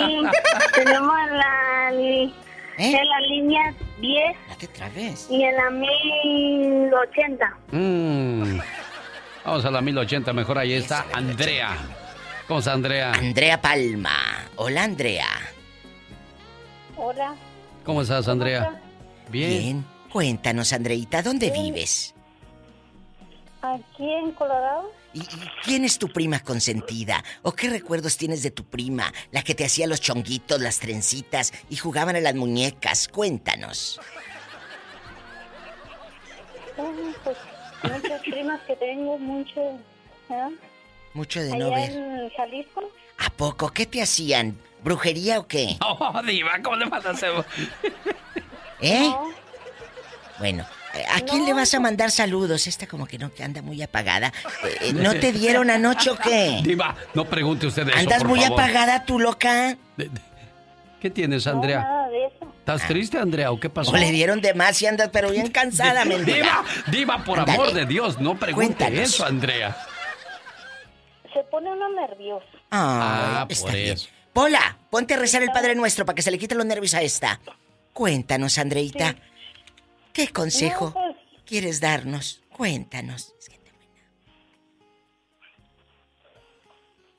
tenemos la, ¿Eh? en la línea 10 y en la 1080. Mm. Vamos a la 1080, mejor ahí está Andrea. ¿Cómo está Andrea? Andrea Palma. Hola, Andrea. Hola. ¿Cómo estás, Andrea? Bien. Cuéntanos, Andreita, ¿dónde Bien. vives? Aquí en Colorado. ¿Y, y quién es tu prima consentida? ¿O qué recuerdos tienes de tu prima? La que te hacía los chonguitos, las trencitas y jugaban a las muñecas. Cuéntanos. Pues muchas primas que tengo, mucho. ¿eh? Mucho de no ver. en Jalisco. ¿A poco? ¿Qué te hacían? ¿Brujería o qué? Oh, diva, ¿cómo le vas a hacer? ¿Eh? Bueno, ¿a quién le vas a mandar saludos? Esta como que no, que anda muy apagada. Eh, ¿No te dieron anoche o qué? Diva, no pregunte usted eso, ¿Andas por muy favor. apagada tú, loca? ¿Qué tienes, Andrea? Nada de eso. ¿Estás triste, Andrea, o qué pasó? O le dieron de más y andas pero bien cansada, mendiga. Diva, diva, por amor de Dios, no pregunte Cuéntanos. eso, Andrea. Se pone uno nervioso. Ah, está por bien. eso. Pola, ponte a rezar el Padre Nuestro para que se le quiten los nervios a esta. Cuéntanos, Andreita. ¿Qué consejo No, pues, quieres darnos? Cuéntanos.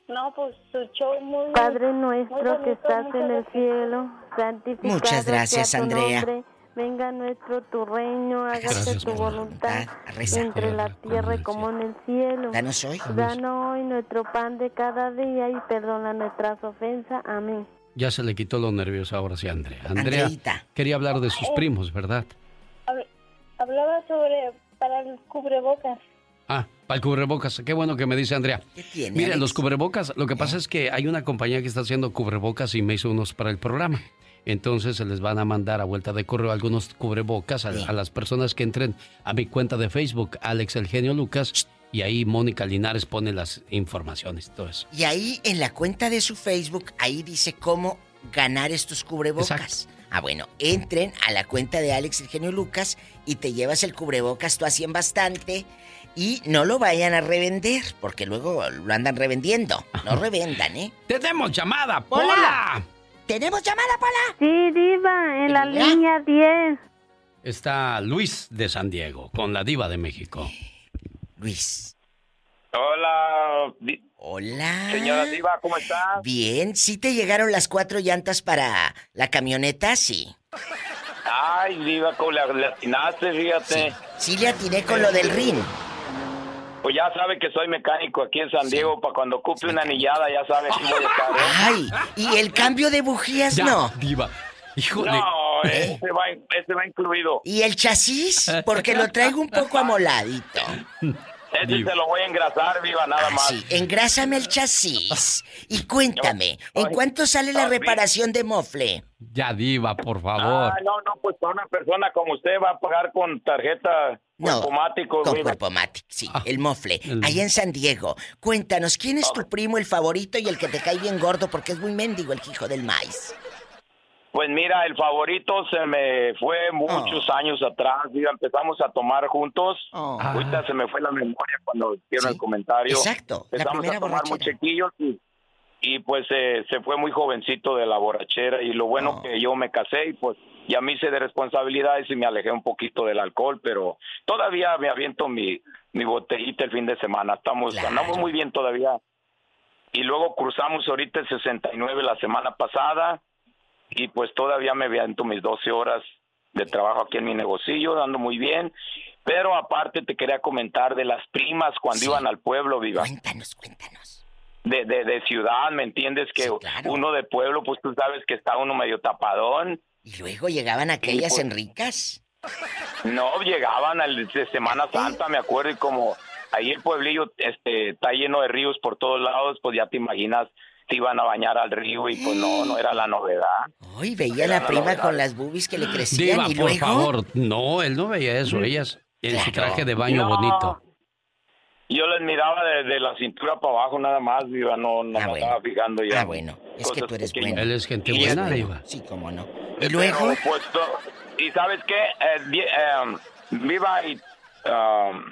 no, pues su show muy. Padre muy nuestro que bonito, estás en el cielo, santificado Muchas gracias, sea tu Andrea. nombre. Venga nuestro tu reino, hágase Gracias tu voluntad reza. entre la tierra y como en el cielo. Danos hoy. Danos hoy nuestro pan de cada día y perdona nuestras ofensas. Amén. Ya se le quitó los nervios ahora sí, Andrea. Andrea Andreita. quería hablar de sus primos, ¿verdad? Hab- Hablaba sobre para el cubrebocas. Ah, para el cubrebocas. Qué bueno que me dice Andrea. ¿Qué tiene, Mire, Alex? los cubrebocas, lo que pasa es que hay una compañía que está haciendo cubrebocas y me hizo unos para el programa. Entonces se les van a mandar a vuelta de correo algunos cubrebocas a, a las personas que entren a mi cuenta de Facebook, Alex El Genio Lucas, y ahí Mónica Linares pone las informaciones y todo eso. Y ahí en la cuenta de su Facebook, ahí dice cómo ganar estos cubrebocas. Ah, bueno, entren a la cuenta de Alex el genio Lucas y te llevas el cubrebocas tú así en bastante y no lo vayan a revender, porque luego lo andan revendiendo. No revendan, ¿eh? ¡Tenemos llamada, Pola! ¿Tenemos llamada, Pola? Sí, diva, en la ¿Ya? línea 10. Está Luis de San Diego con la diva de México. Luis. Hola. Hola. Señora Diva, ¿cómo está? Bien, ¿sí te llegaron las cuatro llantas para la camioneta? Sí. Ay, Diva, ¿cómo le, le atinaste? Fíjate. Sí le atiné con lo del RIN. Pues ya sabe que soy mecánico aquí en San Diego. Para cuando ocupe una anillada, ya sabe que voy a estar. ¿eh? Ay, ¿y el cambio de bujías no? Diva. Híjole. No, ese va, ese va incluido. ¿Y el chasis? Porque lo traigo un poco amoladito. Ese se lo voy a engrasar, Viva, nada más. Sí, engrásame el chasis. Y cuéntame, ¿en cuánto sale la reparación de mofle? Ya, Diva, por favor. Ah, no, no, pues para una persona como usted va a pagar con tarjeta No, cuerpomático, con cuerpomático, sí, el mofle. Allá en San Diego. Cuéntanos, ¿quién es tu primo, el favorito y el que te cae bien gordo porque es muy mendigo el hijo del maíz? Pues mira, el favorito se me fue muchos años atrás. Mira, empezamos a tomar juntos. Ahorita se me fue la memoria cuando hicieron el comentario. Exacto, Empezamos a tomar chiquillos y, y pues eh, se fue muy jovencito de la borrachera. Y lo bueno que yo me casé y pues ya me hice de responsabilidades y me alejé un poquito del alcohol, pero todavía me aviento mi, mi botellita el fin de semana. Estamos, andamos muy bien todavía. Y luego cruzamos ahorita el 69 la semana pasada y pues todavía me aviento mis 12 horas de trabajo aquí en mi negocillo, dando muy bien. Pero aparte te quería comentar de las primas cuando iban al pueblo, Viva. Cuéntanos, cuéntanos. De, de, de ciudad, ¿me entiendes? Que uno de pueblo, pues tú sabes que está uno medio tapadón. Y luego llegaban aquellas pues- en ricas. No, llegaban al de Semana Santa, me acuerdo, y como ahí el pueblillo este, está lleno de ríos por todos lados, pues ya te imaginas, se iban a bañar al río y pues no, no era la novedad. Uy, veía a la prima con las boobies que le crecían Diva, y por luego... favor. No, él no veía eso. Ellas en su traje de baño No. bonito. Yo les miraba de, de la cintura para abajo nada más, Viva, no, no me estaba fijando ya. Ah, bueno, es que tú eres bueno. Él es gente Y buena, este- Diva. Sí, cómo no. Y luego? pues, y sabes qué, Eh, eh, Viva y... um,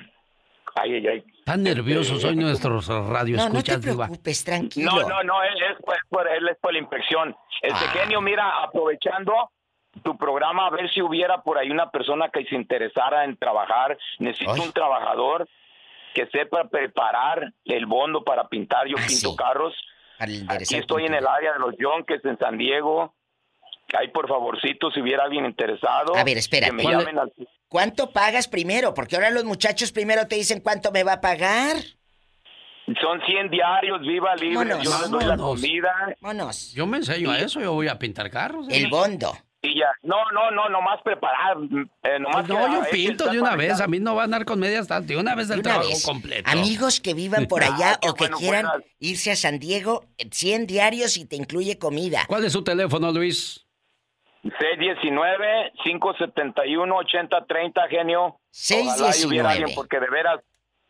ay, ay, ay. Tan nerviosos hoy nuestros radioescuchas, Diva. preocupes, tranquilo. No, no, no, él es, por- es por, él es por la infección. Este Ah. genio, mira, aprovechando tu programa, a ver si hubiera por ahí una persona que se interesara en trabajar. Necesito un trabajador que sepa preparar el bondo para pintar. Yo pinto carros. Aquí estoy en el área de los Yonkes, en San Diego. Ahí, por favorcito, si hubiera alguien interesado. A ver, espérate. Que me llamen al... ¿Cuánto pagas primero? Porque ahora los muchachos primero te dicen cuánto me va a pagar. Son 100 diarios, viva libre. Vámonos, Yo les doy la vámonos. comida. Vámonos. Yo me enseño a eso, yo voy a pintar carros. El Diva. bondo. Y ya, no, no, no, nomás preparar. eh, nomás no, yo pinto de una vez. A mí no va a andar con medias tantas. De una vez del trabajo vez. completo. Amigos que vivan por allá Ah, qué o que bueno, quieran buenas. irse a San Diego, 100 diarios y te incluye comida. ¿Cuál es su teléfono, Luis? 619-571-8030, genio. Ojalá y 619. hubiera alguien, porque de veras,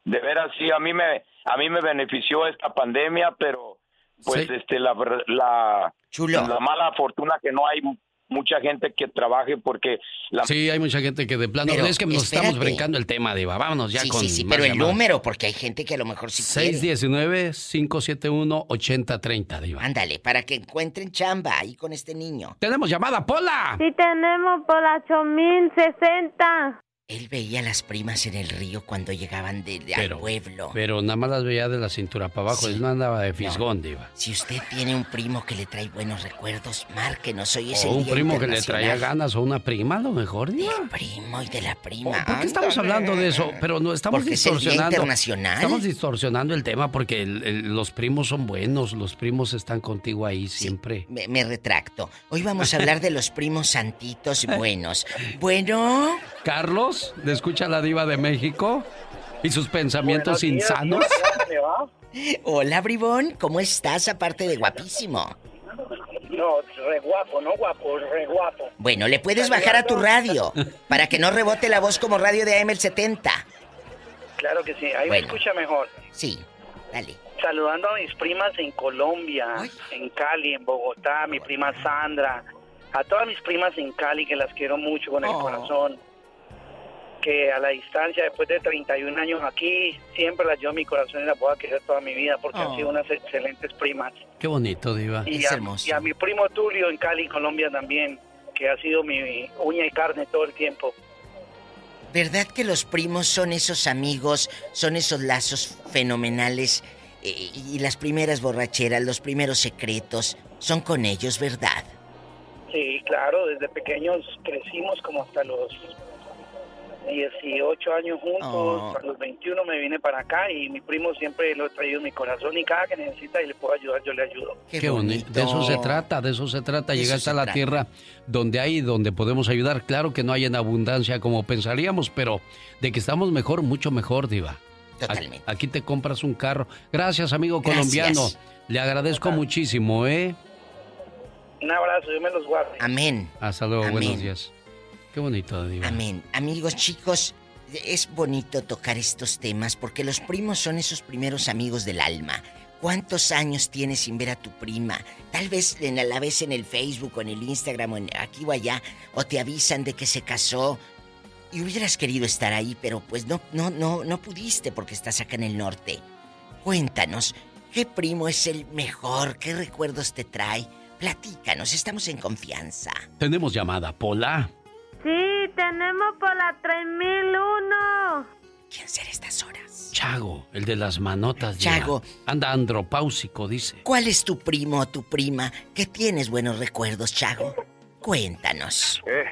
de veras, sí, a mí me, a mí me benefició esta pandemia, pero pues Sí. este la, la, Chulo. la mala fortuna que no hay mucha gente que trabaje porque la Sí, hay mucha gente que de plano... Pero, es que nos estamos espérate. brincando el tema, Diva. Vámonos ya sí, con sí, sí, pero el llamadas. número, porque hay gente que a lo mejor sí quiere. 619-571-8030, Diva. Ándale, para que encuentren chamba ahí con este niño. ¡Tenemos llamada, Pola! Sí tenemos por la 8060. Él veía a las primas en el río cuando llegaban de, de- al pueblo. pero nada más las veía de la cintura para abajo. Él no andaba de fisgón, Diva. Si usted tiene un primo que le trae buenos recuerdos, márquenos. Hoy es O el un Día primo que le traía ganas o una prima, a lo mejor, Diva. primo y de la prima. ¿Por qué estamos hablando de eso? Pero no estamos Porque es el Día distorsionando. internacional. Estamos distorsionando el tema porque el- el- los primos son buenos, los primos están contigo ahí siempre. Me, me retracto. Hoy vamos a hablar de los primos santitos buenos. Bueno. Carlos, ¿le escucha la diva de México? ¿Y sus pensamientos días, insanos? Hola, bribón. ¿Cómo estás aparte de guapísimo? No, re guapo, no guapo, re guapo. Bueno, le puedes bajar a tu radio para que no rebote la voz como radio de AM el 70. Claro que sí, ahí Bueno. me escucha mejor. Sí, dale. Saludando a mis primas en Colombia, en Cali, en Bogotá, mi prima Sandra, a todas mis primas en Cali que las quiero mucho con el Oh. corazón. Que a la distancia, después de 31 años aquí, siempre las llevo en mi corazón y las voy a querer toda mi vida porque Oh. han sido unas excelentes primas. Qué bonito, diva. Y a, y a mi primo Tulio en Cali, Colombia también, que ha sido mi uña y carne todo el tiempo. ¿Verdad que los primos son esos amigos, son esos lazos fenomenales eh, y las primeras borracheras, los primeros secretos, son con ellos, verdad? Sí, claro, desde pequeños crecimos como hasta los 18 años juntos, Oh. a los 21 me vine para acá y mi primo siempre lo he traído en mi corazón y cada que necesita y le puedo ayudar, yo le ayudo. Qué, bonito. De eso se trata, de eso se trata. De Llegar se a la trata. tierra donde hay, donde podemos ayudar. Claro que no hay en abundancia como pensaríamos, pero de que estamos mejor, mucho mejor, Diva. Totalmente. Aquí, te compras un carro. Gracias, amigo Gracias. colombiano. Le agradezco muchísimo, ¿eh? Un abrazo, yo me los guardo. Amén. Hasta luego, Amén. buenos días. Qué bonito, Diva. Amén. Amigos, chicos, es bonito tocar estos temas porque los primos son esos primeros amigos del alma. ¿Cuántos años tienes sin ver a tu prima? Tal vez la vez en el Facebook o en el Instagram o en- aquí o allá, o te avisan de que se casó y hubieras querido estar ahí, pero pues no, no, no, no pudiste porque estás acá en el norte. Cuéntanos, ¿qué primo es el mejor? ¿Qué recuerdos te trae? Platícanos, estamos en confianza. Tenemos llamada, Pola. Sí, tenemos por la 3001. ¿Quién será estas horas? Chago, el de las manotas. Chago. Anda andropáusico, dice. ¿Cuál es tu primo o tu prima que tienes buenos recuerdos, Chago? Cuéntanos. Eh.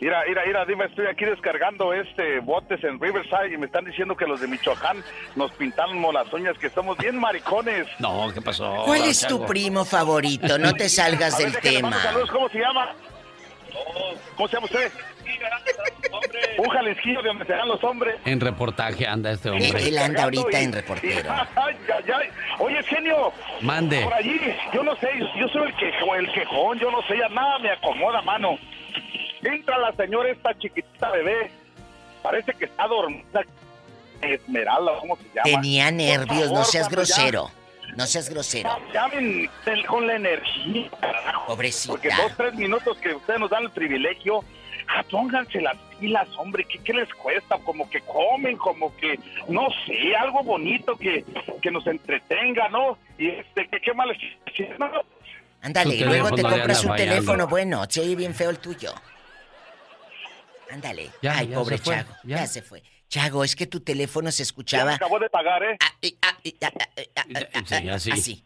Mira, mira, mira, dime, estoy aquí descargando este botes en Riverside y me están diciendo que los de Michoacán nos pintamos las uñas, que somos bien maricones. No, ¿qué pasó? ¿Cuál es tu primo favorito? No te salgas ver, del tema. Saludos, ¿cómo se llama? ¿Cómo se llama usted? Un jalisquillo de donde se dan los hombres. En reportaje anda este hombre. él anda ahorita en reportero. Ay, ay, ay. Oye, genio. Mande. Por allí, yo no sé, yo soy el quejón, el quejón, yo no sé, ya nada me acomoda, mano. Entra la señora esta chiquitita bebé. Parece que está dormida. Esmeralda, ¿cómo se llama? Tenía nervios, no seas grosero. No seas grosero. Llamen con la energía, carajo. Pobrecita. Porque dos, tres minutos que ustedes nos dan el privilegio, ah, pónganse las pilas, hombre, ¿qué, qué les cuesta? Como que comen, como que, no sé, algo bonito que, que nos entretenga, ¿no? Y este, que qué mal es- no, Ándale, luego te compras un fallando. teléfono bueno. Se oye bien feo el tuyo. Ándale. Ay, ya pobre fue, Chago. ya. Ya. se fue. Chago, es que tu teléfono se ya escuchaba. me acabó de pagar, ¿eh? Sí, así. Así.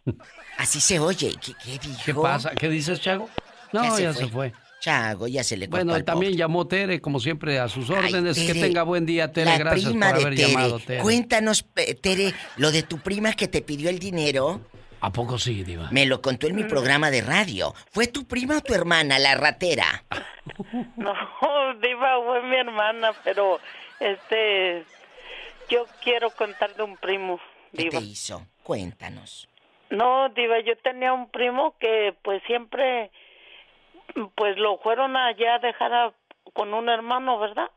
Así se oye. ¿Qué, qué dijo? ¿Qué pasa? ¿Qué dices, Chago? No, ya, se, fue. Chago, ya se le cortó Bueno, al también llamó Tere, como siempre, a sus órdenes. que Tere, tenga buen día, Tere. La Gracias prima por de haber Tere. llamado, Tere. Cuéntanos, Tere, lo de tu prima que te pidió el dinero. ¿A poco sí, Diva? Me lo contó en mi programa de radio. ¿Fue tu prima o tu hermana, la ratera? No, Diva fue mi hermana, pero este. Yo quiero contar de un primo, ¿Qué Diva. te hizo? Cuéntanos. No, Diva, yo tenía un primo que, pues siempre. Pues lo fueron allá a dejar a- con un hermano, ¿verdad?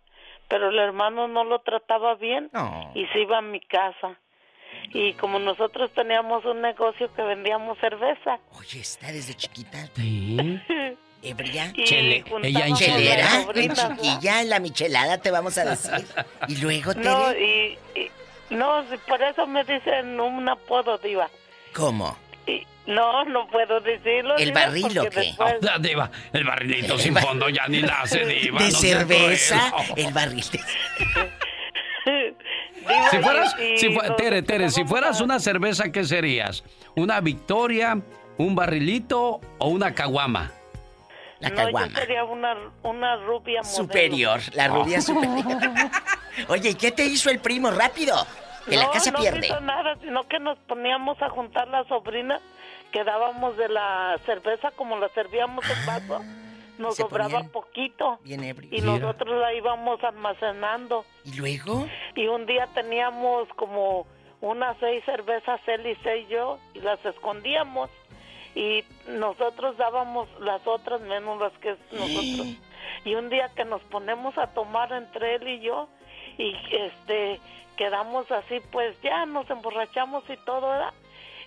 Pero el hermano no lo trataba bien No. y se iba a mi casa. Y como nosotros teníamos un negocio que vendíamos cerveza. Oye, está desde chiquita. Sí. ¿Ebria? Y Chele. Ella en ¿Chelera? las En chiquilla, en la michelada te vamos a decir. Y luego, Tere, No, y, y- no, por eso me dicen un apodo, Diva. ¿cómo? Y, no, no puedo decirlo. ¿El Diva, barril o qué? después- Ah, Diva, el barrilito El sin fondo ya ni la hace, Diva. De no cerveza, el barril de... Diva, Si fueras, y si nos Tere, Tere, si fueras una cerveza, ¿qué serías? ¿Una Victoria, un barrilito o una caguama? La no, caguama. yo sería una, una rubia modelo. Superior, la rubia superior. Oye, ¿y qué te hizo el primo? Rápido, que la no, casa no pierde. hizo nada, sino que nos poníamos a juntar las sobrinas que dábamos de la cerveza como la servíamos en vaso. Nos Ah, se sobraba poquito Bien ebrio. y nosotros la íbamos almacenando. ¿Y luego? Y un día teníamos como unas seis cervezas, él y seis yo, y las escondíamos. Y nosotros dábamos las otras menos las que nosotros. Y un día que nos ponemos a tomar entre él y yo, y este quedamos así, pues ya nos emborrachamos y todo, ¿verdad?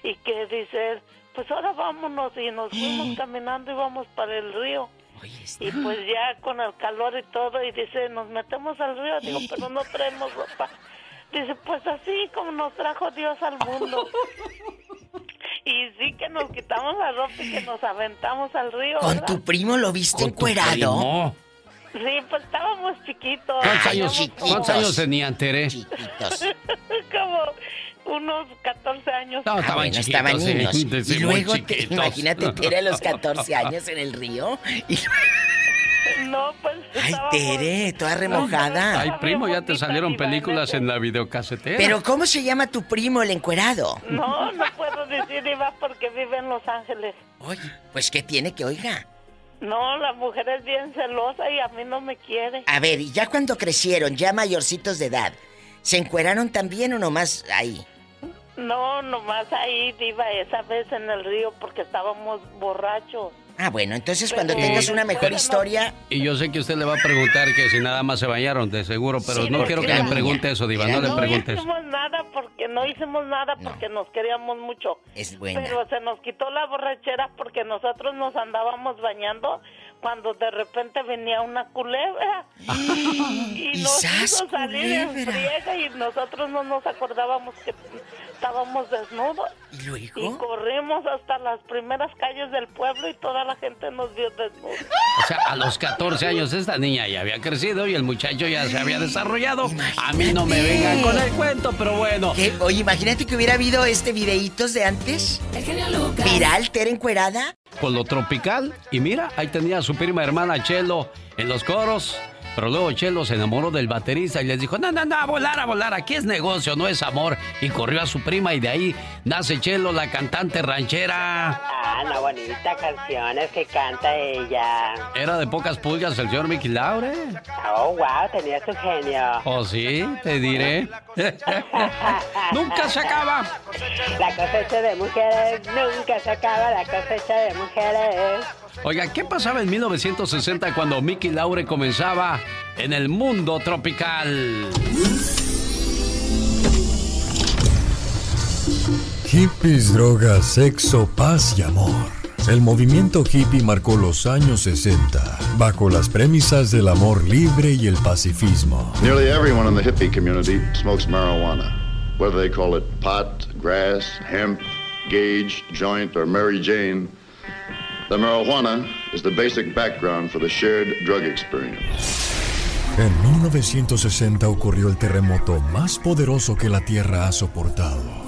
Y que dice él, pues ahora vámonos, y nos fuimos caminando y vamos para el río. Y pues ya con el calor y todo, y dice, nos metemos al río, digo, pero no traemos ropa. Dice, pues así como nos trajo Dios al mundo. Y sí que nos quitamos la ropa y que nos aventamos al río. ¿Con ¿verdad? tu primo lo viste Con tu encuerado? primo. Sí, pues estábamos chiquitos. ¿Cuántos años, ¿cuántos años tenían, Tere? Como unos 14 años. No, estaban Bueno, chiquitos, estaban niños. sí, y luego, te- chiquitos. imagínate, Tere a los 14 años en el río. Y, No, pues ay. Tere, toda remojada. Ay, primo, ya te salieron películas en la videocasetera. Pero, ¿cómo se llama tu primo, el encuerado? No, no puedo decir Iba porque vive en Los Ángeles. Oye, pues, ¿qué tiene que oiga? No, la mujer es bien celosa y a mí no me quiere. A ver, y ya cuando crecieron, ya mayorcitos de edad, ¿se encueraron también o nomás ahí? No, nomás ahí iba esa vez en el río porque estábamos borrachos. Ah, bueno, entonces cuando Pero- tengas una mejor no- historia, Y yo sé que usted le va a preguntar que si nada más se bañaron, de seguro, pero Sí, no quiero que le niña. pregunte eso, Diva, no le preguntes. No hicimos nada porque no hicimos nada porque nos queríamos mucho. es buena. Pero se nos quitó la borrachera porque nosotros nos andábamos bañando cuando de repente venía una culebra y, Y nos ¡zas, hizo salir en culebra! friega y nosotros no nos acordábamos que estábamos desnudos. ¿Y luego? Y corrimos hasta las primeras calles del pueblo y toda la gente nos vio desnudos. O sea, a los 14 años esta niña ya había crecido y el muchacho ya se había desarrollado. A mí no me vengan con el cuento, pero bueno. ¿Qué? Oye, imagínate que hubiera habido este videitos de antes. Viral, Tere encuerada. Con lo tropical. Y mira, ahí tenía a su prima hermana Chelo en los coros. Pero luego Chelo se enamoró del baterista y les dijo, no, no, no, a volar, a volar, aquí es negocio, no es amor. Y corrió a su prima y de ahí nace Chelo, la cantante ranchera. Ah, una bonita canciones que canta ella. Era de pocas pulgas el señor Mickey Laure. Oh, wow, tenía su genio. Oh, sí, te diré. Nunca se acaba. La cosecha de mujeres nunca se acaba, la cosecha de mujeres. Oiga, ¿qué pasaba en 1960 cuando Mickey Laure comenzaba en el mundo tropical? Hippies, drogas, sexo, paz y amor. El movimiento hippie marcó los años 60 bajo las premisas del amor libre y el pacifismo. Nearly everyone in the hippie community smokes marijuana, whether they call it pot, grass, hemp, gauge, joint, or Mary Jane. The marijuana is the basic background for the shared drug experience. En 1960 ocurrió el terremoto más poderoso que la Tierra ha soportado.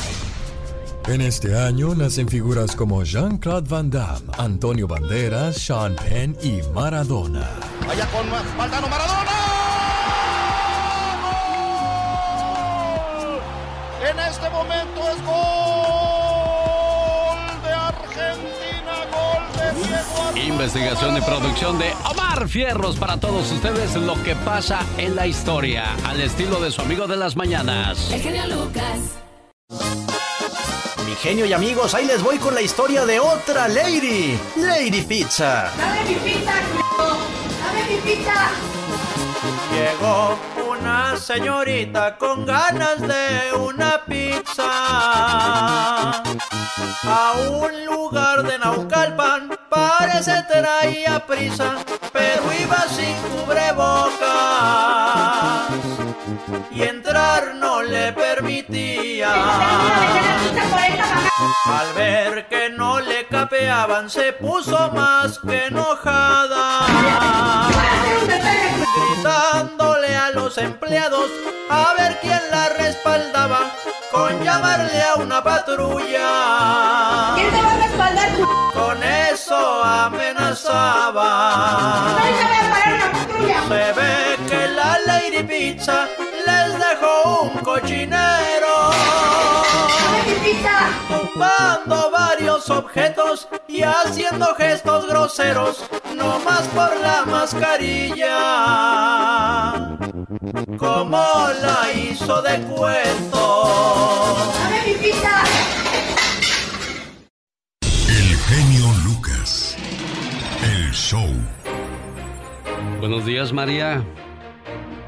En este año nacen figuras como Jean-Claude Van Damme, Antonio Banderas, Sean Penn y Maradona. Vaya con Valdano Maradona. ¡Gol! En este momento es gol de Argentina, gol de Diego Armando Investigación y producción de Omar Fierros para todos ustedes lo que pasa en la historia, al estilo de su amigo de las mañanas. El genio Lucas. Mi genio y amigos, ahí les voy con la historia de otra lady, Lady Pizza. Dame mi pizza, Dame mi pizza. Llegó una señorita con ganas de una pizza a un lugar de Naucalpan. Parece traía prisa, pero iba sin cubrebocas y entrar no le permitía. Al ver que no le capeaban se puso más que enojada gritándole a los empleados a ver quién la respaldaba con llamarle a una patrulla. ¿Quién te va a respaldar, Con eso amenazaba. Pizza, les dejo un cochinero. Ocupando varios objetos y haciendo gestos groseros, no más por la mascarilla. Como la hizo de cuento. ¡Dame mi pizza! El genio Lucas. El show. Buenos días, María.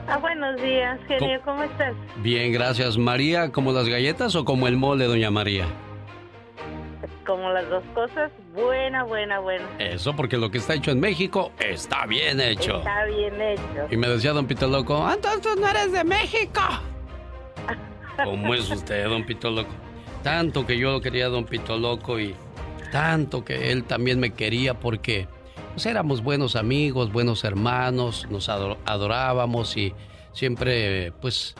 Ah, buenos días, genio, ¿cómo estás? Bien, gracias. María, ¿como las galletas o como el mole, doña María? Como las dos cosas, buena, buena, buena. Eso porque lo que está hecho en México está bien hecho. Está bien hecho. Y me decía don Pito Loco, "Ah, entonces no eres de México. ¿Cómo es usted, don Pito Loco? Tanto que yo lo quería, don Pito Loco, y tanto que él también me quería porque pues, éramos buenos amigos, buenos hermanos, nos ador- adorábamos y siempre, pues,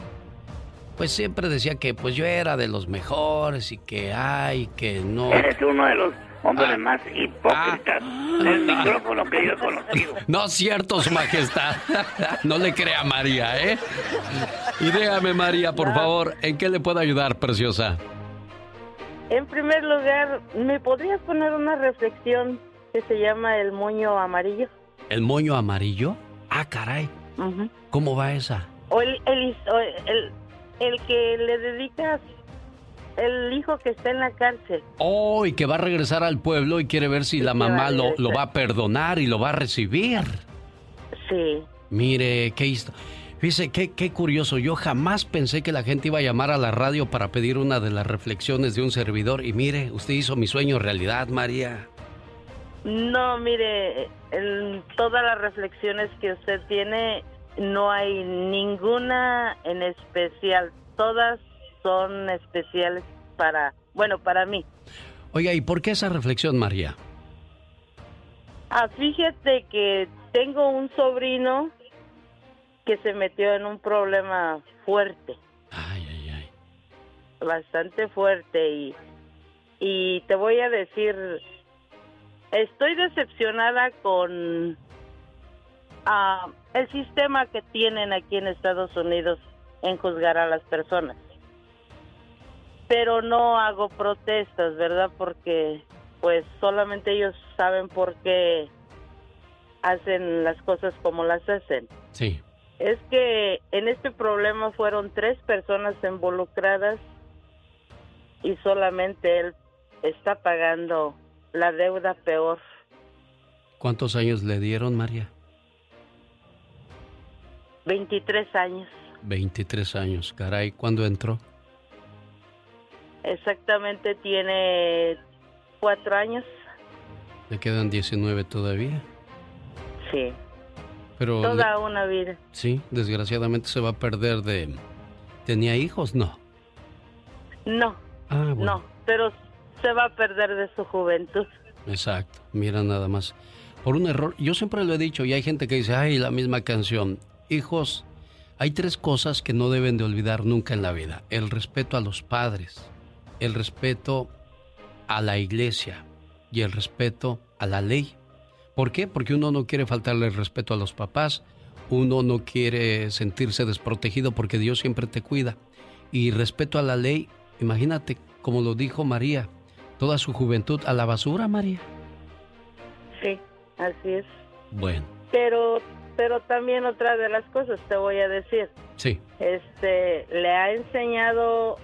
pues siempre decía que pues yo era de los mejores y que ay, que no. Eres uno de los hombres Ah. más hipócritas del micrófono que yo he conocido. No es cierto, Su Majestad. No le crea a María, ¿eh? Y dígame, María, por favor, ¿en qué le puedo ayudar, preciosa? En primer lugar, ¿me podrías poner una reflexión que se llama el moño amarillo? ¿El moño amarillo? Ah, caray. ¿Cómo va esa? O el, el, el, el que le dedicas el hijo que está en la cárcel. Oh, y que va a regresar al pueblo y quiere ver si la va mamá lo, lo va a perdonar y lo va a recibir. Sí. Mire, qué historia. Fíjese, qué, qué curioso. Yo jamás pensé que la gente iba a llamar a la radio para pedir una de las reflexiones de un servidor. Y mire, usted hizo mi sueño realidad, María. No, mire, en todas las reflexiones que usted tiene, no hay ninguna en especial. Todas son especiales para, bueno, para mí. Oiga, ¿y por qué esa reflexión, María? Ah, fíjate que tengo un sobrino que se metió en un problema fuerte. Bastante fuerte y, y te voy a decir, estoy decepcionada con ah, el sistema que tienen aquí en Estados Unidos en juzgar a las personas. Pero no hago protestas, ¿verdad? Porque pues solamente ellos saben por qué hacen las cosas como las hacen. Sí. Es que en este problema fueron tres personas involucradas y solamente él está pagando la deuda peor. ¿Cuántos años le dieron, María? 23 años. 23 años. Caray, ¿cuándo entró? Exactamente tiene cuatro años. Le quedan 19 todavía. Sí. Pero Toda una vida. sí, desgraciadamente se va a perder de... ¿Tenía hijos? No. No, Ah, bueno. no, pero se va a perder de su juventud. Exacto, mira nada más. Por un error, yo siempre lo he dicho y hay gente que dice, ay, la misma canción. Hijos, hay tres cosas que no deben de olvidar nunca en la vida. El respeto a los padres, el respeto a la iglesia y el respeto a la ley. ¿Por qué? Porque uno no quiere faltarle el respeto a los papás, uno no quiere sentirse desprotegido porque Dios siempre te cuida. Y respeto a la ley, imagínate, como lo dijo María, toda su juventud a la basura, María. Sí, así es. Bueno, Pero, pero también otra de las cosas te voy a decir. sí, Este, le ha enseñado,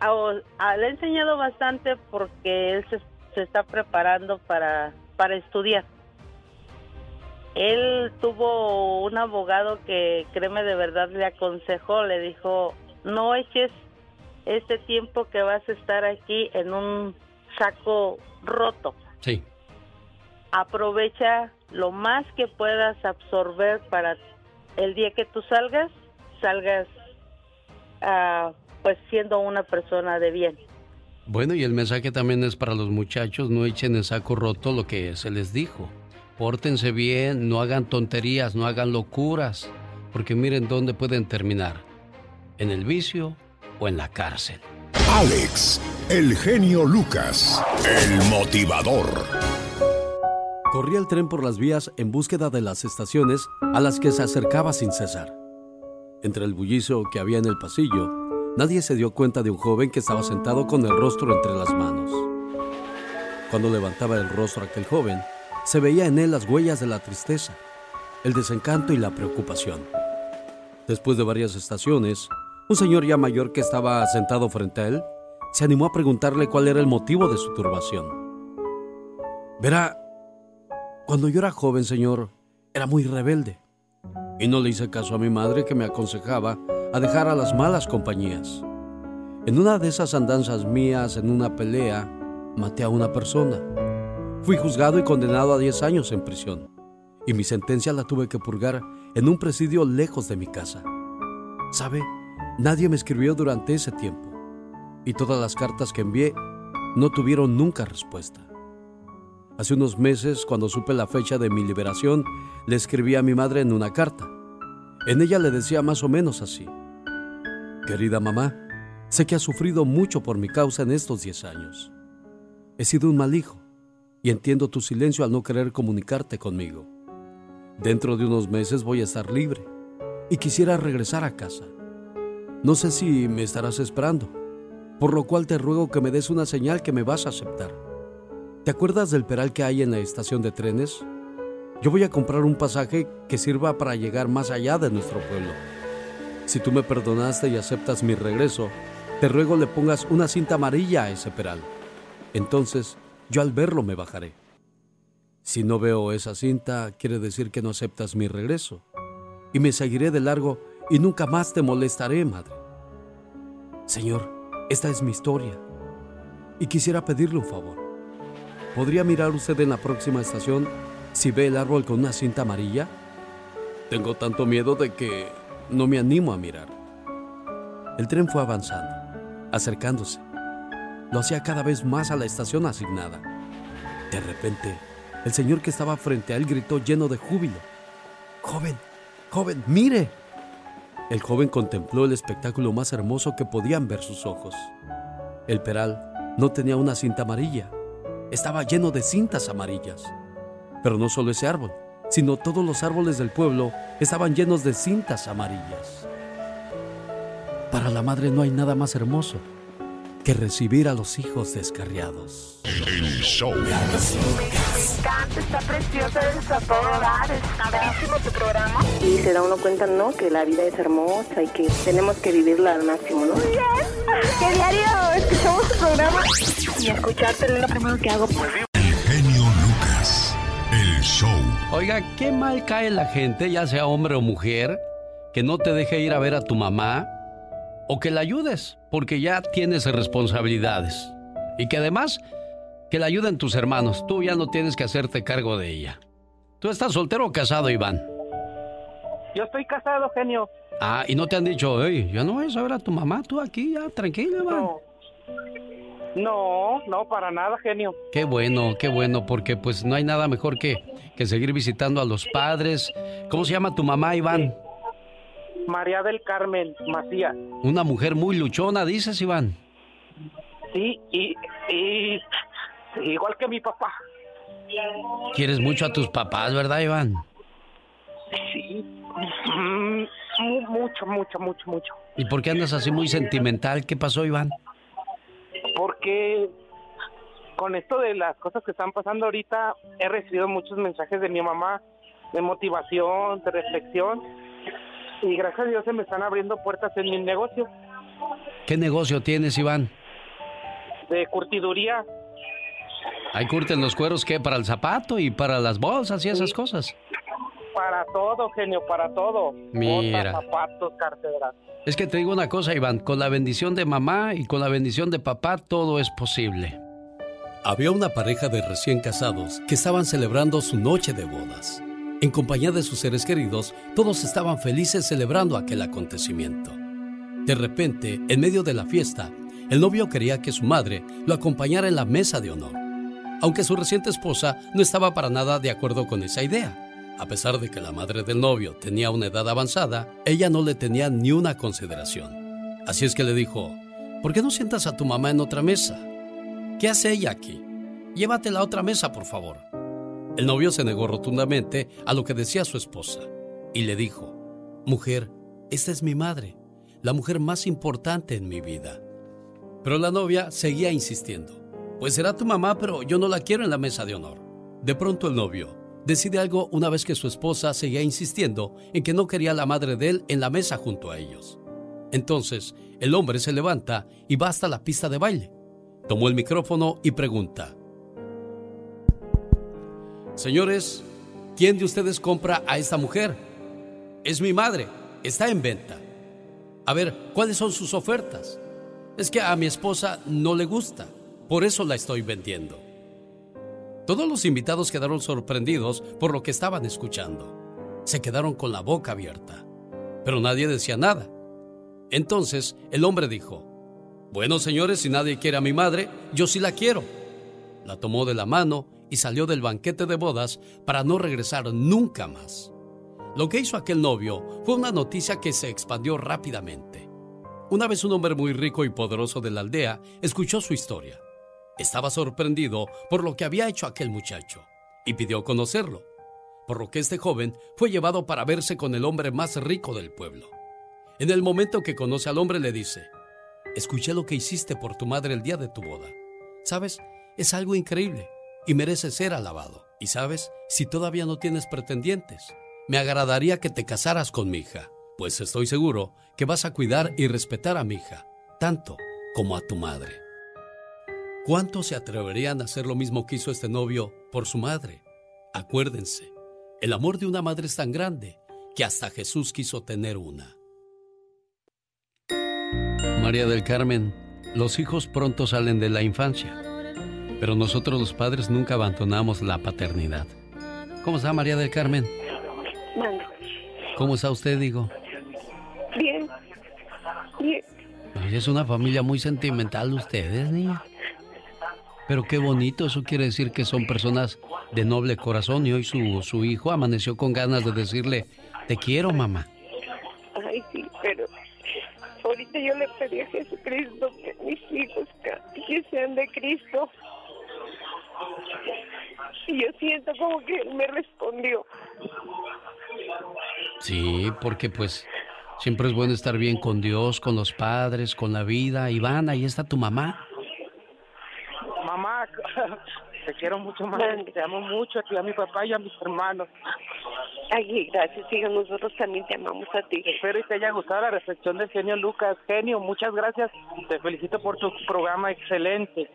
a, a- le ha enseñado bastante porque él se, se está preparando para, para estudiar. Él tuvo un abogado que, créeme de verdad, le aconsejó, le dijo, no eches este tiempo que vas a estar aquí en un saco roto. sí. Aprovecha lo más que puedas absorber para el día que tú salgas, salgas ah, pues siendo una persona de bien. Bueno, y el mensaje también es para los muchachos, no echen en saco roto lo que se les dijo. Pórtense bien, no hagan tonterías, no hagan locuras, porque miren dónde pueden terminar, en el vicio o en la cárcel. Alex, el genio Lucas, el motivador. Corría el tren por las vías en búsqueda de las estaciones a las que se acercaba sin cesar. Entre el bullicio que había en el pasillo, nadie se dio cuenta de un joven que estaba sentado con el rostro entre las manos. Cuando levantaba el rostro aquel joven, se veía en él las huellas de la tristeza, el desencanto y la preocupación. Después de varias estaciones, un señor ya mayor que estaba sentado frente a él se animó a preguntarle cuál era el motivo de su turbación. Verá, cuando yo era joven, señor, era muy rebelde y no le hice caso a mi madre que me aconsejaba a dejar a las malas compañías. En una de esas andanzas mías, en una pelea, maté a una persona. Fui juzgado y condenado a 10 años en prisión, y mi sentencia la tuve que purgar en un presidio lejos de mi casa. ¿Sabe? Nadie me escribió durante ese tiempo, y todas las cartas que envié no tuvieron nunca respuesta. Hace unos meses, cuando supe la fecha de mi liberación, le escribí a mi madre en una carta. En ella le decía más o menos así. Querida mamá, sé que has sufrido mucho por mi causa en estos 10 años. He sido un mal hijo y entiendo tu silencio al no querer comunicarte conmigo. Dentro de unos meses voy a estar libre y quisiera regresar a casa. No sé si me estarás esperando, por lo cual te ruego que me des una señal que me vas a aceptar. ¿Te acuerdas del peral que hay en la estación de trenes? Yo voy a comprar un pasaje que sirva para llegar más allá de nuestro pueblo. Si tú me perdonaste y aceptas mi regreso, te ruego le pongas una cinta amarilla a ese peral. Entonces, yo al verlo me bajaré. Si no veo esa cinta, quiere decir que no aceptas mi regreso. Y me seguiré de largo y nunca más te molestaré, madre. Señor, esta es mi historia. Y quisiera pedirle un favor. ¿Podría mirar usted en la próxima estación si ve el árbol con una cinta amarilla? Tengo tanto miedo de que no me animo a mirar. El tren fue avanzando, acercándose. Lo hacía cada vez más a la estación asignada. De repente, el señor que estaba frente a él gritó lleno de júbilo. Joven, joven, mire. El joven contempló el espectáculo más hermoso que podían ver sus ojos. El peral no tenía una cinta amarilla, estaba lleno de cintas amarillas. Pero no solo ese árbol, sino todos los árboles del pueblo estaban llenos de cintas amarillas. Para la madre no hay nada más hermoso que recibir a los hijos descarriados. El show. Me encanta, está preciosa, es a todo dar, está tu programa. Y se da uno cuenta, ¿no? Que la vida es hermosa y que tenemos que vivirla al máximo, ¿no? Muy bien, que diario escuchamos tu programa y escucharte es lo primero que hago. Genio Lucas. El show. Oiga, qué mal cae la gente, ya sea hombre o mujer, que no te deje ir a ver a tu mamá o que la ayudes, porque ya tienes responsabilidades. Y que además, que la ayuden tus hermanos. Tú ya no tienes que hacerte cargo de ella. ¿Tú estás soltero o casado, Iván? Yo estoy casado, genio. Ah, y no te han dicho, oye, ya no vayas a ver a tu mamá, tú aquí ya, tranquilo, Iván. No. No, no, para nada, genio. Qué bueno, qué bueno, porque pues no hay nada mejor que, que seguir visitando a los padres. ¿Cómo se llama tu mamá, Iván? María del Carmen Macías. Una mujer muy luchona, dices, Iván. Sí, y, y igual que mi papá. Quieres mucho a tus papás, ¿verdad, Iván? Sí. Mu- Mucho, mucho, mucho, mucho. ¿Y por qué andas así muy sentimental? ¿Qué pasó, Iván? Porque con esto de las cosas que están pasando ahorita, he recibido muchos mensajes de mi mamá de motivación, de reflexión. Y gracias a Dios se me están abriendo puertas en mi negocio ¿Qué negocio tienes, Iván? de curtiduría. Ahí curten los cueros, ¿qué? ¿Para el zapato y para las bolsas y esas cosas? Para todo, genio, para todo. Mira. Botas, zapatos, carteras. Es que te digo una cosa, Iván, con la bendición de mamá y con la bendición de papá todo es posible. Había una pareja de recién casados que estaban celebrando su noche de bodas. En compañía de sus seres queridos, todos estaban felices celebrando aquel acontecimiento. De repente, en medio de la fiesta, el novio quería que su madre lo acompañara en la mesa de honor, aunque su reciente esposa no estaba para nada de acuerdo con esa idea. A pesar de que la madre del novio tenía una edad avanzada, ella no le tenía ni una consideración. Así es que le dijo, ¿por qué no sientas a tu mamá en otra mesa? ¿Qué hace ella aquí? Llévatela a otra mesa, por favor. El novio se negó rotundamente a lo que decía su esposa y le dijo, Mujer, esta es mi madre, la mujer más importante en mi vida. Pero la novia seguía insistiendo. Pues será tu mamá, pero yo no la quiero en la mesa de honor. De pronto el novio decide algo una vez que su esposa seguía insistiendo en que no quería a la madre de él en la mesa junto a ellos. Entonces, el hombre se levanta y va hasta la pista de baile. Tomó el micrófono y pregunta, Señores, ¿quién de ustedes compra a esta mujer? Es mi madre, está en venta. A ver, ¿cuáles son sus ofertas? Es que a mi esposa no le gusta, por eso la estoy vendiendo. Todos los invitados quedaron sorprendidos por lo que estaban escuchando. Se quedaron con la boca abierta, pero nadie decía nada. Entonces el hombre dijo, bueno señores, si nadie quiere a mi madre, yo sí la quiero. La tomó de la mano y salió del banquete de bodas para no regresar nunca más. Lo que hizo aquel novio fue una noticia que se expandió rápidamente. Una vez un hombre muy rico y poderoso de la aldea escuchó su historia. Estaba sorprendido por lo que había hecho aquel muchacho y pidió conocerlo, por lo que este joven fue llevado para verse con el hombre más rico del pueblo. En el momento que conoce al hombre le dice, escuché lo que hiciste por tu madre el día de tu boda. ¿Sabes? Es algo increíble y merece ser alabado. Y sabes, si todavía no tienes pretendientes, me agradaría que te casaras con mi hija, pues estoy seguro que vas a cuidar y respetar a mi hija, tanto como a tu madre. ¿Cuántos se atreverían a hacer lo mismo que hizo este novio por su madre? Acuérdense, el amor de una madre es tan grande que hasta Jesús quiso tener una. María del Carmen, los hijos pronto salen de la infancia, pero nosotros los padres nunca abandonamos la paternidad. ¿Cómo está María del Carmen? ¿Cómo está usted, digo? Bien. Bien. es una familia muy sentimental ustedes, niña. Pero qué bonito, eso quiere decir que son personas de noble corazón y hoy su, su hijo amaneció con ganas de decirle, te quiero, mamá. Ay, sí, pero ahorita yo le pedí a Jesucristo que mis hijos que sean de Cristo. Y yo siento como que él me respondió. Sí, porque pues siempre es bueno estar bien con Dios, con los padres, con la vida. Iván, ahí está tu mamá. Mamá, te quiero mucho más, te amo mucho a ti, a mi papá y a mis hermanos. Ay, gracias, hija, nosotros también te amamos a ti. Espero que te haya gustado la reflexión del genio Lucas. Genio, muchas gracias. Te felicito por tu programa excelente.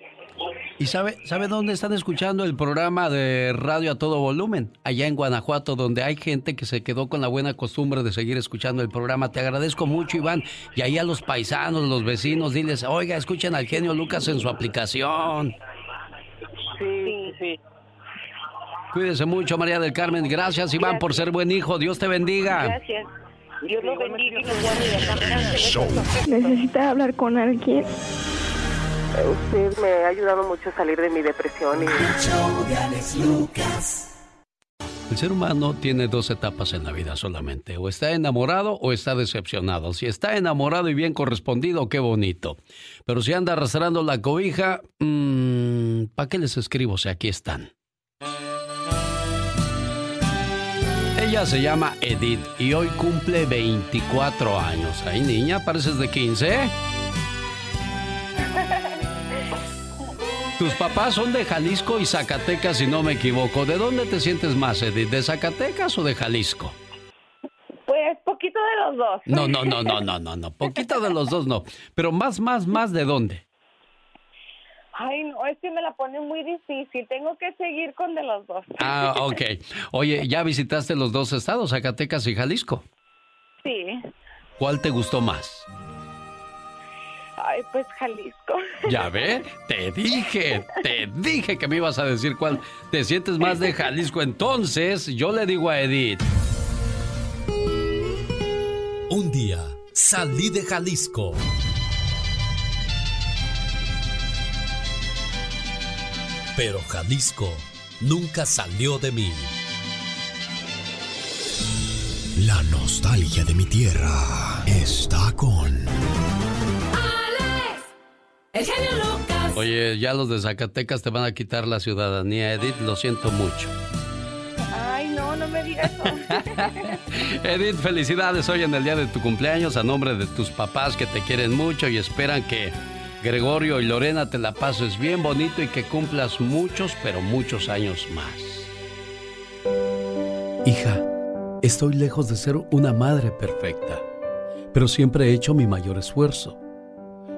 ¿Y sabe, sabe dónde están escuchando el programa de radio a todo volumen? Allá en Guanajuato, donde hay gente que se quedó con la buena costumbre de seguir escuchando el programa. Te agradezco mucho, Iván. Y ahí a los paisanos, los vecinos, diles, oiga, escuchen al genio Lucas en su aplicación. Sí, sí. Cuídese mucho, María del Carmen. Gracias, Iván, por ser buen hijo. Dios te bendiga. Gracias. Dios lo bendiga y lo guarde. Necesita hablar con alguien. Usted me ha ayudado mucho a salir de mi depresión y... El ser humano tiene dos etapas en la vida solamente, o está enamorado o está decepcionado. Si está enamorado y bien correspondido, qué bonito. Pero si anda arrastrando la cobija, mmm, ¿para qué les escribo si aquí están? Ella se llama Edith y hoy cumple 24 años. Ay, niña, pareces de 15. Tus papás son de Jalisco y Zacatecas, si no me equivoco. ¿De dónde te sientes más, Edith? ¿De Zacatecas o de Jalisco? Pues poquito de los dos. No, no, no, no, no, no, no. Poquito de los dos no. Pero más, más, más de dónde? Ay, no, es que me la pone muy difícil. Tengo que seguir con de los dos. Ah, ok. Oye, ¿ya visitaste los dos estados, Zacatecas y Jalisco? Sí. ¿Cuál te gustó más? Ay, pues Jalisco. Ya ve, te dije, te dije que me ibas a decir cuál te sientes más de Jalisco. Entonces, yo le digo a Edith. Un día salí de Jalisco. Pero Jalisco nunca salió de mí. La nostalgia de mi tierra está con el genio Lucas. Oye, ya los de Zacatecas te van a quitar la ciudadanía, Edith, lo siento mucho. Ay, no, no me diga eso. Edith, felicidades hoy en el día de tu cumpleaños a nombre de tus papás que te quieren mucho y esperan que Gregorio y Lorena te la pases bien bonito y que cumplas muchos, pero muchos años más. Hija, estoy lejos de ser una madre perfecta, pero siempre he hecho mi mayor esfuerzo.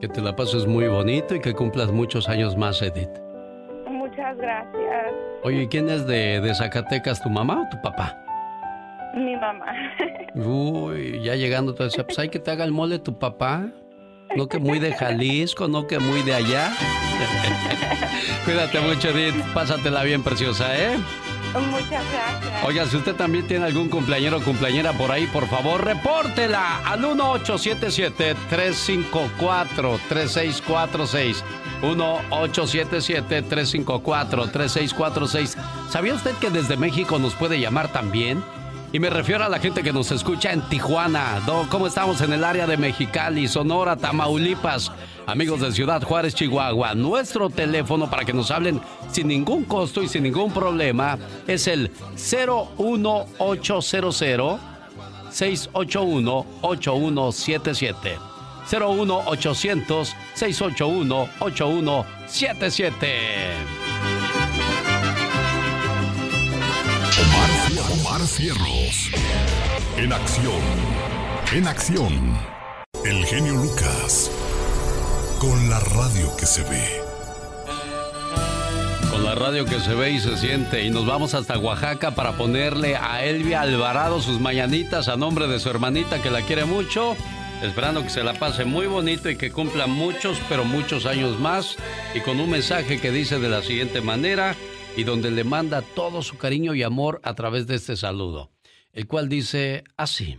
Que te la pases muy bonito y que cumplas muchos años más, Edith. Muchas gracias. Oye, ¿quién es de, de Zacatecas, tu mamá o tu papá? Mi mamá. Uy, ya llegando, te decía, pues hay que te haga el mole tu papá. No que muy de Jalisco, no que muy de allá. Cuídate mucho, Edith. Pásatela bien, preciosa, ¿eh? Muchas gracias. Oiga, si usted también tiene algún cumpleañero o cumpleañera por ahí, por favor, repórtela al 1877-354-3646. 1877-354-3646. ¿Sabía usted que desde México nos puede llamar también? Y me refiero a la gente que nos escucha en Tijuana, ¿cómo estamos en el área de Mexicali, Sonora, Tamaulipas? Amigos de Ciudad Juárez, Chihuahua, nuestro teléfono para que nos hablen sin ningún costo y sin ningún problema es el 01800 681 8177. 01800 681 8177. Omar Cierros. En acción. En acción. El genio Lucas. Con la radio que se ve. Con la radio que se ve y se siente. Y nos vamos hasta Oaxaca para ponerle a Elvia Alvarado sus mañanitas a nombre de su hermanita que la quiere mucho. Esperando que se la pase muy bonito y que cumpla muchos, pero muchos años más. Y con un mensaje que dice de la siguiente manera y donde le manda todo su cariño y amor a través de este saludo, el cual dice así.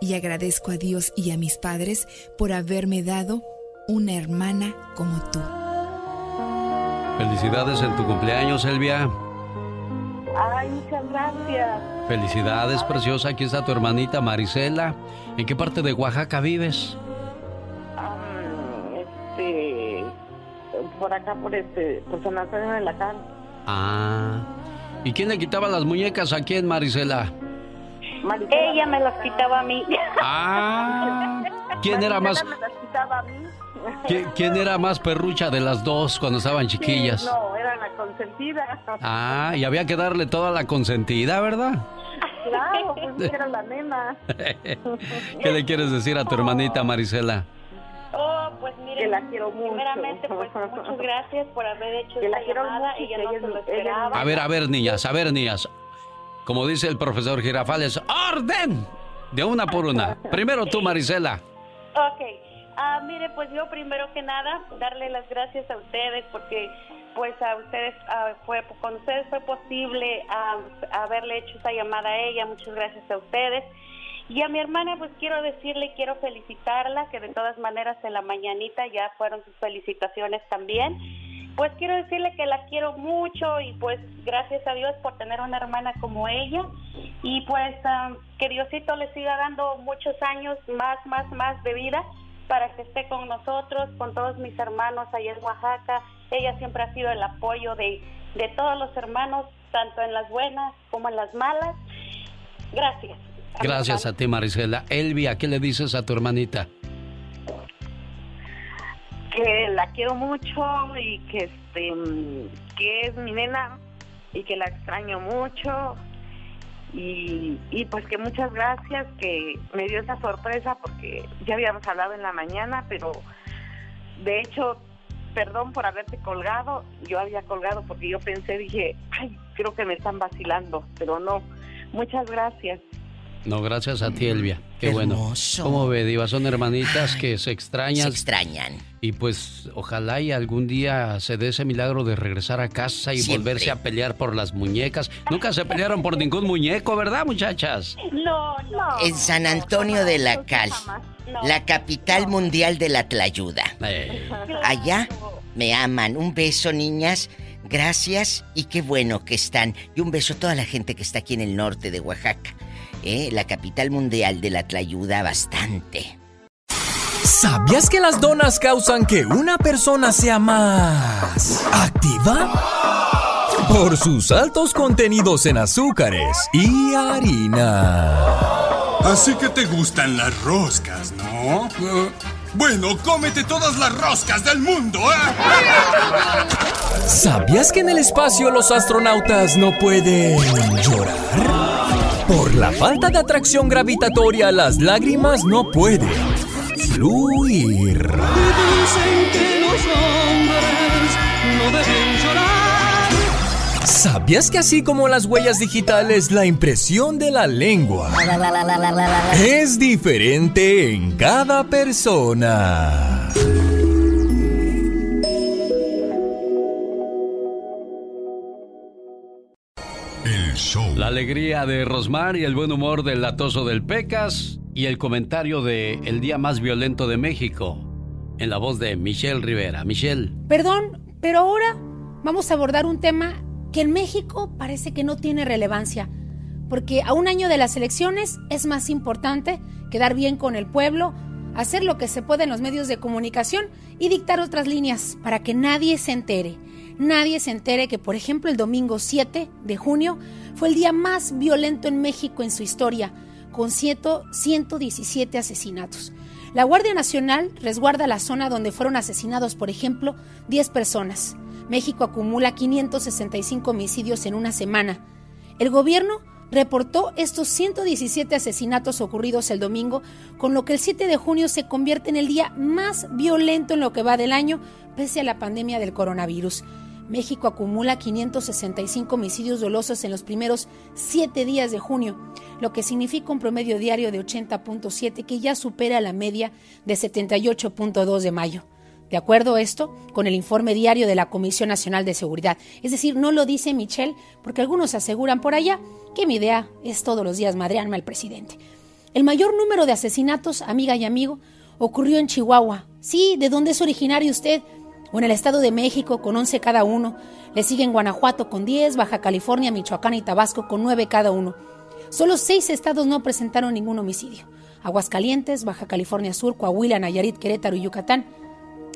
y agradezco a Dios y a mis padres por haberme dado una hermana como tú. Felicidades en tu cumpleaños, Elvia. Ay, muchas gracias. Felicidades, preciosa. Aquí está tu hermanita Marisela. ¿En qué parte de Oaxaca vives? este, por acá, por este, por San Antonio de la Cal. Ah. ¿Y quién le quitaba las muñecas a quién, Marisela? Ella me las quitaba a mí. Ah. ¿Quién era más? Me las quitaba a mí. ¿Qui- ¿Quién era más perrucha de las dos cuando estaban chiquillas? Sí, no, era la consentida. Ah, y había que darle toda la consentida, ¿verdad? Claro, pues era la nena. ¿Qué le quieres decir a tu hermanita Marisela? Oh, pues mire, Que la quiero mucho. primeramente, pues muchas gracias por haber hecho Que la esta quiero llamada. mucho y Ella que no se lo esperaba. A ver, a ver, niñas, a ver, niñas. Como dice el profesor Girafales, ¡orden! De una por una. Primero tú, Marisela. Ok, ah, mire, pues yo primero que nada darle las gracias a ustedes porque pues a ustedes ah, fue con ustedes fue posible ah, haberle hecho esa llamada a ella. Muchas gracias a ustedes. Y a mi hermana, pues quiero decirle, quiero felicitarla, que de todas maneras en la mañanita ya fueron sus felicitaciones también. Pues quiero decirle que la quiero mucho y pues gracias a Dios por tener una hermana como ella. Y pues ah, que Diosito le siga dando muchos años más, más, más de vida para que esté con nosotros, con todos mis hermanos allá en Oaxaca. Ella siempre ha sido el apoyo de, de todos los hermanos, tanto en las buenas como en las malas. Gracias. Gracias a ti, Marisela. Elvia, ¿qué le dices a tu hermanita? Que la quiero mucho y que este que es mi nena y que la extraño mucho Y, y pues que muchas gracias, que me dio esa sorpresa porque ya habíamos hablado en la mañana, pero de hecho, perdón por haberte colgado, yo había colgado porque yo pensé, dije, ay, creo que me están vacilando, pero no. Muchas gracias. No, gracias a ti, Elvia. Qué, bueno. ¿Cómo ve, Diva? Son hermanitas que se extrañan. Se extrañan. Y pues ojalá y algún día se dé ese milagro de regresar a casa y volverse a pelear por las muñecas. Nunca se pelearon por ningún muñeco, ¿verdad, muchachas? No, no. En San Antonio de la Cal, la capital mundial de la tlayuda. Eh. Allá me aman. Un beso, niñas. Gracias y qué bueno que están. Y un beso a toda la gente que está aquí en el norte de Oaxaca. ¿Eh? La capital mundial de la tlayuda bastante. ¿Sabías que las donas causan que una persona sea más activa? Por sus altos contenidos en azúcares y harina. Así que te gustan las roscas, ¿no? Bueno, cómete todas las roscas del mundo, ¿eh? ¿Sabías que en el espacio los astronautas no pueden llorar? Por la falta de atracción gravitatoria, las lágrimas no pueden fluir. Dicen que los hombres no deben llorar. ¿Sabías que así como las huellas digitales, la impresión de la lengua es diferente en cada persona? Show. La alegría de Rosmar y el buen humor del latoso del Pecas y el comentario de El día más violento de México en la voz de Michelle Rivera. Michelle. Perdón, pero ahora vamos a abordar un tema que en México parece que no tiene relevancia, porque a un año de las elecciones es más importante quedar bien con el pueblo, hacer lo que se puede en los medios de comunicación y dictar otras líneas para que nadie se entere. Nadie se entere que, por ejemplo, el domingo 7 de junio fue el día más violento en México en su historia, con 117 asesinatos. La Guardia Nacional resguarda la zona donde fueron asesinados, por ejemplo, 10 personas. México acumula 565 homicidios en una semana. El gobierno reportó estos 117 asesinatos ocurridos el domingo, con lo que el 7 de junio se convierte en el día más violento en lo que va del año, pese a la pandemia del coronavirus. México acumula 565 homicidios dolosos en los primeros 7 días de junio, lo que significa un promedio diario de 80.7 que ya supera la media de 78.2 de mayo. De acuerdo esto, con el informe diario de la Comisión Nacional de Seguridad. Es decir, no lo dice Michelle, porque algunos aseguran por allá que mi idea es todos los días madrearme al presidente. El mayor número de asesinatos, amiga y amigo, ocurrió en Chihuahua. Sí, ¿de dónde es originario usted? O en el Estado de México con 11 cada uno. Le siguen Guanajuato con 10, Baja California, Michoacán y Tabasco con 9 cada uno. Solo seis estados no presentaron ningún homicidio. Aguascalientes, Baja California Sur, Coahuila, Nayarit, Querétaro y Yucatán.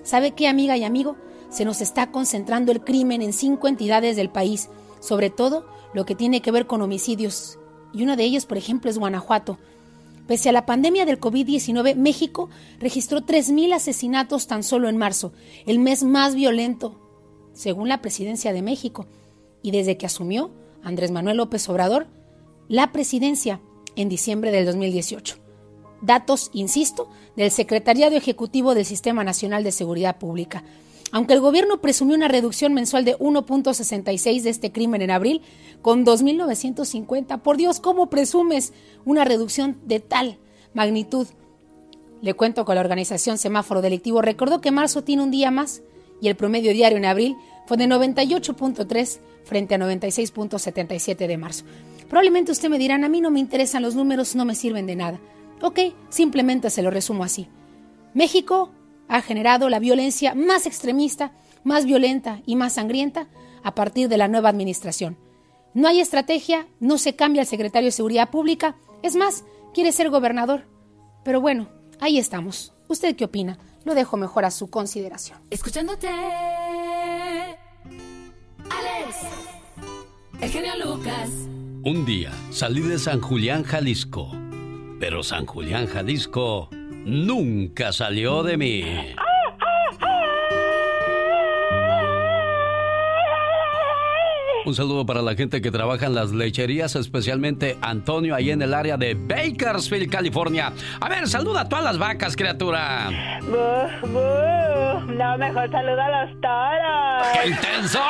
¿Sabe qué, amiga y amigo? Se nos está concentrando el crimen en cinco entidades del país, sobre todo lo que tiene que ver con homicidios. Y una de ellas, por ejemplo, es Guanajuato. Pese a la pandemia del COVID-19, México registró 3.000 asesinatos tan solo en marzo, el mes más violento, según la presidencia de México. Y desde que asumió Andrés Manuel López Obrador la presidencia en diciembre del 2018. Datos, insisto, del Secretariado Ejecutivo del Sistema Nacional de Seguridad Pública. Aunque el gobierno presumió una reducción mensual de 1.66 de este crimen en abril, con 2.950, por Dios, ¿cómo presumes una reducción de tal magnitud? Le cuento que la organización Semáforo Delictivo recordó que marzo tiene un día más y el promedio diario en abril fue de 98.3 frente a 96.77 de marzo. Probablemente usted me dirán, a mí no me interesan los números, no me sirven de nada. Ok, simplemente se lo resumo así. México ha generado la violencia más extremista, más violenta y más sangrienta a partir de la nueva administración. No hay estrategia, no se cambia el secretario de Seguridad Pública, es más, quiere ser gobernador. Pero bueno, ahí estamos. ¿Usted qué opina? Lo dejo mejor a su consideración. Escuchándote. Alex. El genio Lucas. Un día salí de San Julián, Jalisco, pero San Julián, Jalisco nunca salió de mí. Un saludo para la gente que trabaja en las lecherías, especialmente Antonio, ahí en el área de Bakersfield, California. A ver, saluda a todas las vacas, criatura. No, mejor saluda a los toros. ¡Qué intenso!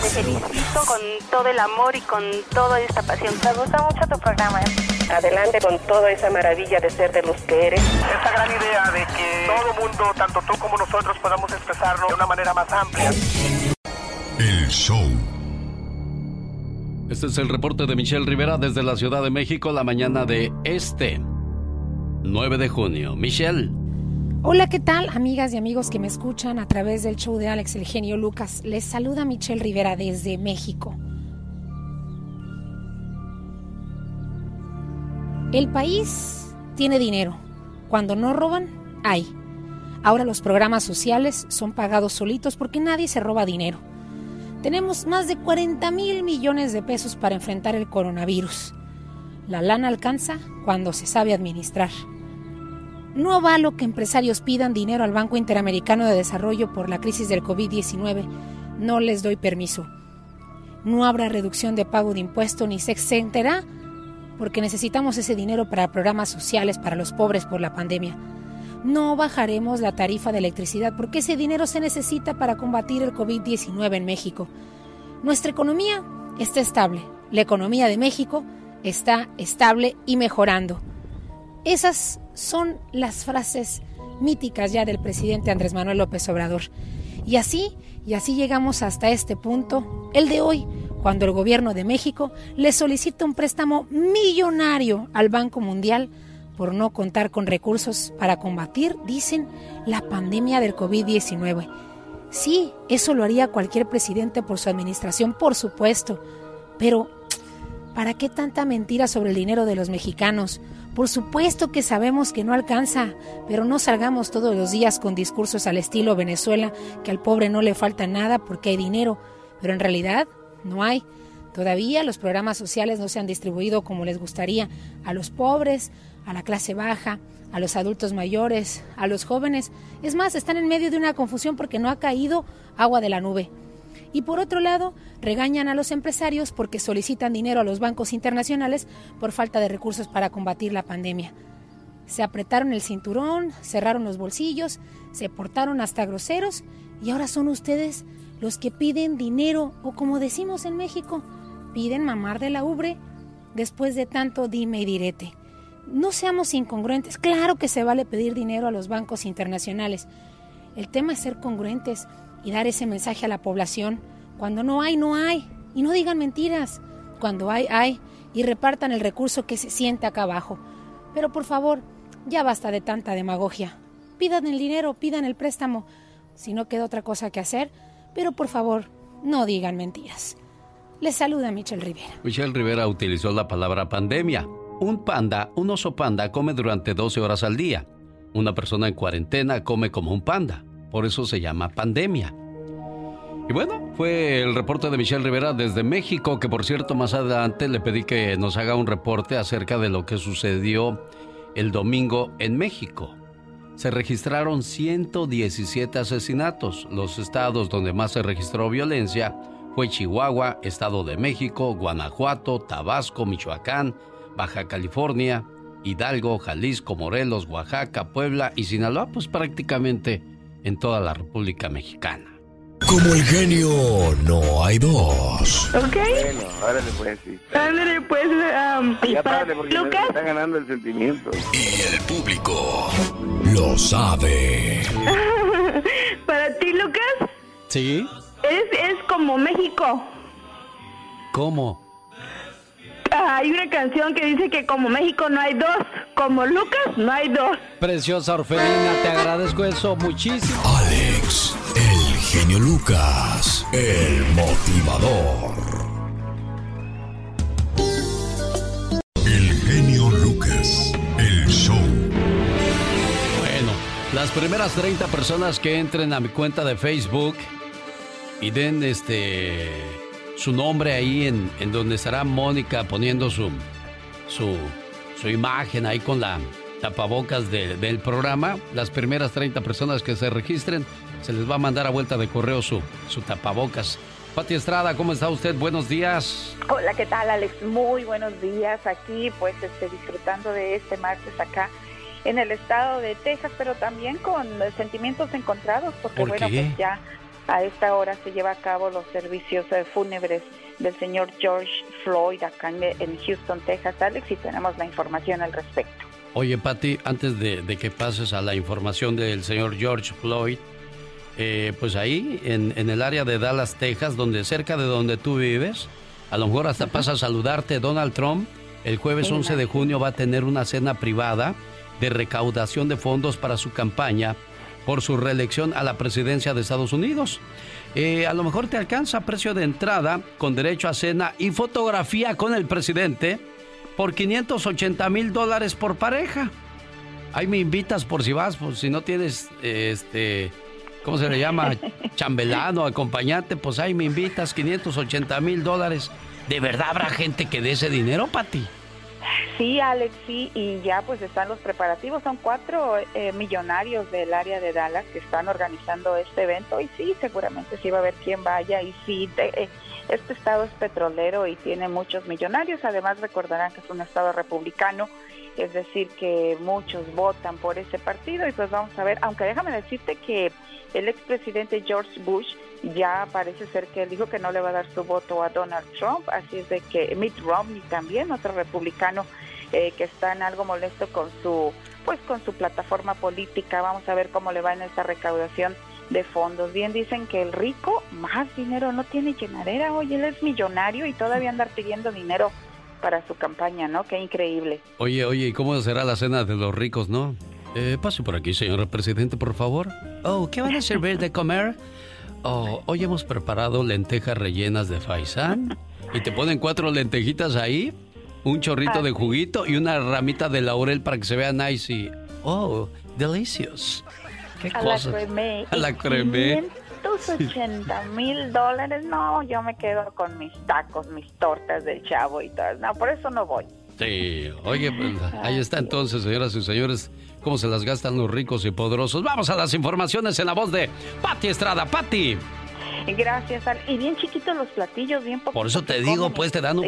Te felicito con todo el amor y con toda esta pasión. Me gusta mucho tu programa. ¿eh? Adelante con toda esa maravilla de ser de los que eres. Esa gran idea de que todo mundo, tanto tú como nosotros, podamos expresarlo de una manera más amplia. El show. Este es el reporte de Michelle Rivera desde la Ciudad de México, la mañana de este 9 de junio. Michelle. Hola, ¿qué tal, amigas y amigos que me escuchan a través del show de Alex El Genio Lucas? Les saluda Michelle Rivera desde México. El país tiene dinero. Cuando no roban, hay. Ahora los programas sociales son pagados solitos porque nadie se roba dinero. Tenemos más de 40 mil millones de pesos para enfrentar el coronavirus. La lana alcanza cuando se sabe administrar. No valo que empresarios pidan dinero al Banco Interamericano de Desarrollo por la crisis del COVID-19. No les doy permiso. No habrá reducción de pago de impuesto ni se exentará porque necesitamos ese dinero para programas sociales para los pobres por la pandemia. No bajaremos la tarifa de electricidad porque ese dinero se necesita para combatir el COVID-19 en México. Nuestra economía está estable. La economía de México está estable y mejorando. Esas son las frases míticas ya del presidente Andrés Manuel López Obrador. Y así, y así llegamos hasta este punto, el de hoy, cuando el gobierno de México le solicita un préstamo millonario al Banco Mundial por no contar con recursos para combatir, dicen, la pandemia del COVID-19. Sí, eso lo haría cualquier presidente por su administración, por supuesto, pero ¿para qué tanta mentira sobre el dinero de los mexicanos? Por supuesto que sabemos que no alcanza, pero no salgamos todos los días con discursos al estilo Venezuela, que al pobre no le falta nada porque hay dinero, pero en realidad no hay. Todavía los programas sociales no se han distribuido como les gustaría a los pobres, a la clase baja, a los adultos mayores, a los jóvenes. Es más, están en medio de una confusión porque no ha caído agua de la nube. Y por otro lado, regañan a los empresarios porque solicitan dinero a los bancos internacionales por falta de recursos para combatir la pandemia. Se apretaron el cinturón, cerraron los bolsillos, se portaron hasta groseros y ahora son ustedes los que piden dinero o como decimos en México, piden mamar de la ubre después de tanto dime y direte. No seamos incongruentes. Claro que se vale pedir dinero a los bancos internacionales. El tema es ser congruentes y dar ese mensaje a la población. Cuando no hay, no hay. Y no digan mentiras. Cuando hay, hay. Y repartan el recurso que se siente acá abajo. Pero por favor, ya basta de tanta demagogia. Pidan el dinero, pidan el préstamo. Si no queda otra cosa que hacer. Pero por favor, no digan mentiras. Les saluda Michelle Rivera. Michelle Rivera utilizó la palabra pandemia. Un panda, un oso panda, come durante 12 horas al día. Una persona en cuarentena come como un panda. Por eso se llama pandemia. Y bueno, fue el reporte de Michelle Rivera desde México, que por cierto más adelante le pedí que nos haga un reporte acerca de lo que sucedió el domingo en México. Se registraron 117 asesinatos. Los estados donde más se registró violencia fue Chihuahua, Estado de México, Guanajuato, Tabasco, Michoacán, Baja California, Hidalgo, Jalisco, Morelos, Oaxaca, Puebla y Sinaloa, pues prácticamente en toda la República Mexicana. Como el genio no hay dos. ¿Ok? Bueno, órale pues, sí. Ándale, pues, um, Ya para párale porque me Lucas. está ganando el sentimiento. Y el público lo sabe. para ti, Lucas, ¿Sí? es, es como México. ¿Cómo? Ah, hay una canción que dice que como México no hay dos, como Lucas no hay dos. Preciosa Orfelina, te agradezco eso muchísimo. Alex, genio Lucas, el motivador. El genio Lucas, el show. Bueno, las primeras 30 personas que entren a mi cuenta de Facebook y den este su nombre ahí en, en donde estará Mónica poniendo su, su, su imagen ahí con la tapabocas del programa. Las primeras 30 personas que se registren se les va a mandar a vuelta de correo su, su tapabocas. Pati Estrada, ¿cómo está usted? Buenos días. Hola, ¿qué tal, Alex? Muy buenos días. Aquí, pues, este, disfrutando de este martes acá en el estado de Texas, pero también con sentimientos encontrados, porque, bueno, pues ya a esta hora se lleva a cabo los servicios eh, fúnebres del señor George Floyd acá en, Houston, Texas, Alex, y tenemos la información al respecto. Oye, Patti, antes de, que pases a la información del señor George Floyd, eh, pues ahí, en, el área de Dallas, Texas, donde cerca de donde tú vives, a lo mejor hasta pasa a saludarte Donald Trump. El jueves 11 de junio va a tener una cena privada de recaudación de fondos para su campaña por su reelección a la presidencia de Estados Unidos. Eh, a lo mejor te alcanza precio de entrada con derecho a cena y fotografía con el presidente por 580 mil dólares por pareja. Ahí me invitas por si vas, por si no tienes, este, ¿cómo se le llama? Chambelano, acompañante, pues ahí me invitas 580 mil dólares. ¿De verdad habrá gente que dé ese dinero, Pati? Sí, Alex, sí, y ya pues están los preparativos. Son cuatro eh, millonarios del área de Dallas que están organizando este evento y sí, seguramente sí va a haber quien vaya y sí, eh, este estado es petrolero y tiene muchos millonarios. Además recordarán que es un estado republicano, es decir, que muchos votan por ese partido y pues vamos a ver, aunque déjame decirte que el expresidente George Bush ya parece ser que él dijo que no le va a dar su voto a Donald Trump, así es de que Mitt Romney también, otro republicano eh, que está en algo molesto con su pues con su plataforma política. Vamos a ver cómo le va en esta recaudación de fondos. Bien dicen que el rico más dinero no tiene llenadera. Oye, él es millonario y todavía andar pidiendo dinero para su campaña, ¿no? Qué increíble. Oye, oye, ¿y cómo será la cena de los ricos, no? Eh, pase por aquí, señor presidente, por favor. Oh, ¿qué van a servir de comer? Oh, hoy hemos preparado lentejas rellenas de faisán. Y te ponen cuatro lentejitas ahí, un chorrito de juguito y una ramita de laurel para que se vea nice y... Oh, delicious. ¿Qué a La creme. A la creme. 580 mil dólares. No, yo me quedo con mis tacos, mis tortas del chavo y todo. No, por eso no voy. Sí, oye, pues, ahí está entonces, señoras y señores cómo se las gastan los ricos y poderosos. Vamos a las informaciones en la voz de Patti Estrada. Patti. Gracias, Y bien chiquitos los platillos, bien poquitos. Por eso te digo, pues te dan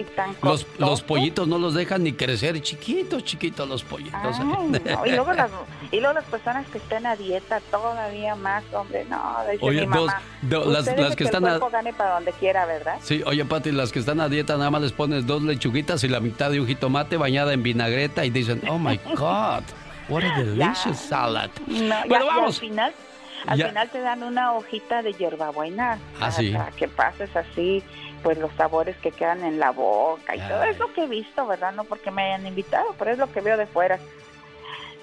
los, los pollitos no los dejan ni crecer, chiquitos, chiquitos los pollitos. y, luego las, y luego las personas que están a dieta todavía más, hombre, no, oye, las, las, que, están el a gane para donde quiera, ¿verdad? Sí, oye, Pati, las que están a dieta nada más les pones dos lechuguitas y la mitad de un jitomate bañada en vinagreta y dicen, "Oh my god." What a delicious salad. bueno, vamos. al final, al final te dan una hojita de hierbabuena ah, para, que pases así pues los sabores que quedan en la boca y todo es lo que he visto, ¿verdad? No porque me hayan invitado, pero es lo que veo de fuera.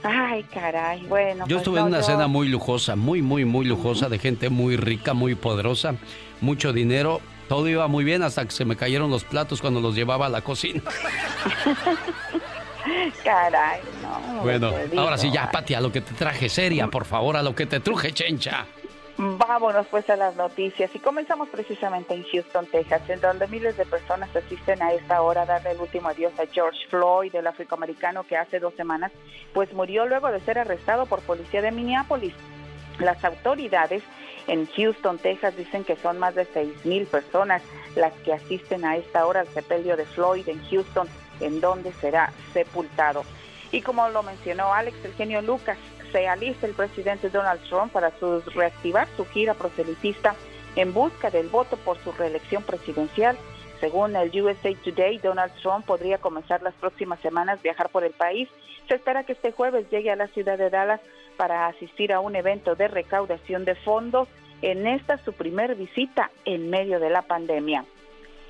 Ay, caray, bueno. Yo pues estuve en una cena muy lujosa, muy, muy, muy lujosa, de gente muy rica, muy poderosa, mucho dinero. Todo iba muy bien hasta que se me cayeron los platos cuando los llevaba a la cocina. Caray, no. Bueno, ahora sí, ya, Pati, a lo que te traje seria, por favor, a lo que te truje, chencha. Vámonos pues a las noticias y comenzamos precisamente en Houston, Texas, en donde miles de personas asisten a esta hora a darle el último adiós a George Floyd, el afroamericano que hace dos semanas pues murió luego de ser arrestado por policía de Minneapolis. Las autoridades en Houston, Texas dicen que son más de seis mil personas las que asisten a esta hora al sepelio de Floyd en Houston en donde será sepultado. Y como lo mencionó Alex, el genio Lucas, se alista el presidente Donald Trump para reactivar su gira proselitista en busca del voto por su reelección presidencial. Según el USA Today, Donald Trump podría comenzar las próximas semanas viajar por el país. Se espera que este jueves llegue a la ciudad de Dallas para asistir a un evento de recaudación de fondos en esta su primer visita en medio de la pandemia.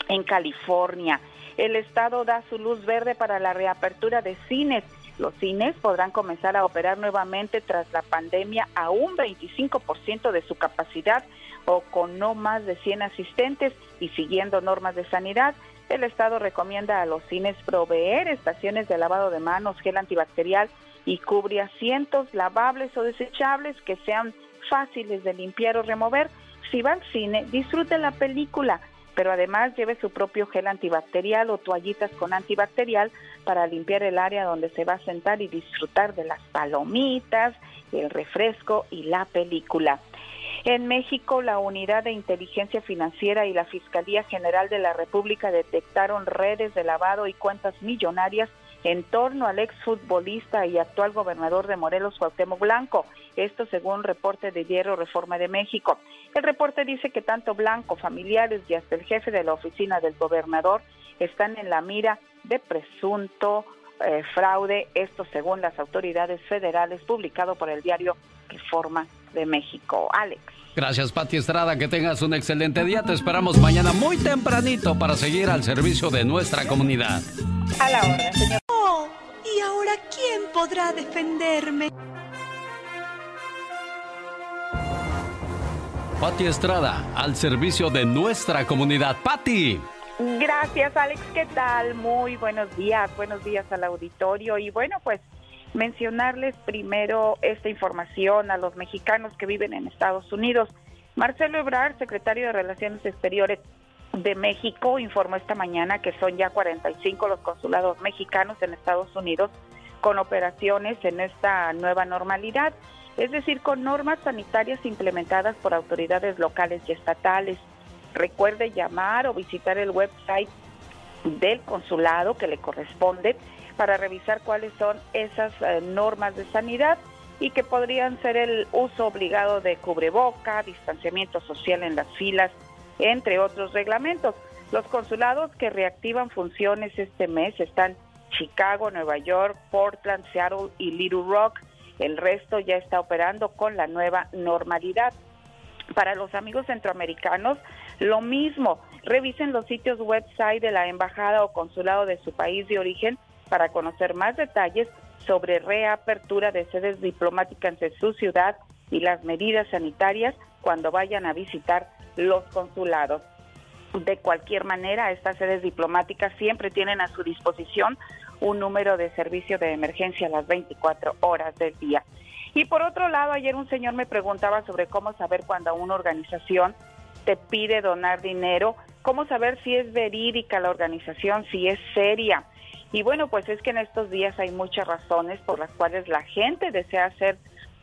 En California, el Estado da su luz verde para la reapertura de cines. Los cines podrán comenzar a operar nuevamente tras la pandemia a un 25% de su capacidad o con no más de 100 asistentes y siguiendo normas de sanidad. El Estado recomienda a los cines proveer estaciones de lavado de manos, gel antibacterial y cubre asientos lavables o desechables que sean fáciles de limpiar o remover. Si va al cine, disfrute la película pero además lleve su propio gel antibacterial o toallitas con antibacterial para limpiar el área donde se va a sentar y disfrutar de las palomitas, el refresco y la película. En México, la Unidad de Inteligencia Financiera y la Fiscalía General de la República detectaron redes de lavado y cuentas millonarias en torno al exfutbolista y actual gobernador de Morelos, Cuauhtémoc Blanco. Esto según reporte de Diario Reforma de México. El reporte dice que tanto Blanco, familiares y hasta el jefe de la oficina del gobernador están en la mira de presunto eh, fraude, esto según las autoridades federales, publicado por el diario Reforma de México. Alex. Gracias, Pati Estrada. Que tengas un excelente día. Te esperamos mañana muy tempranito para seguir al servicio de nuestra comunidad. A la hora, señor. Oh, ¿y ahora quién podrá defenderme? Pati Estrada, al servicio de nuestra comunidad. Pati. Gracias, Alex. ¿Qué tal? Muy buenos días. Buenos días al auditorio. Y bueno, pues mencionarles primero esta información a los mexicanos que viven en Estados Unidos. Marcelo Ebrard, secretario de Relaciones Exteriores de México, informó esta mañana que son ya 45 los consulados mexicanos en Estados Unidos con operaciones en esta nueva normalidad, es decir, con normas sanitarias implementadas por autoridades locales y estatales. Recuerde llamar o visitar el website del consulado que le corresponde para revisar cuáles son esas eh, normas de sanidad y que podrían ser el uso obligado de cubreboca, distanciamiento social en las filas, entre otros reglamentos. Los consulados que reactivan funciones este mes están Chicago, Nueva York, Portland, Seattle y Little Rock. El resto ya está operando con la nueva normalidad. Para los amigos centroamericanos, lo mismo. Revisen los sitios website de la embajada o consulado de su país de origen para conocer más detalles sobre reapertura de sedes diplomáticas en su ciudad y las medidas sanitarias cuando vayan a visitar los consulados. De cualquier manera, estas sedes diplomáticas siempre tienen a su disposición un número de servicio de emergencia a las 24 horas del día. Y por otro lado, ayer un señor me preguntaba sobre cómo saber cuando una organización te pide donar dinero, cómo saber si es verídica la organización, si es seria. Y bueno, pues es que en estos días hay muchas razones por las cuales la gente desea hacer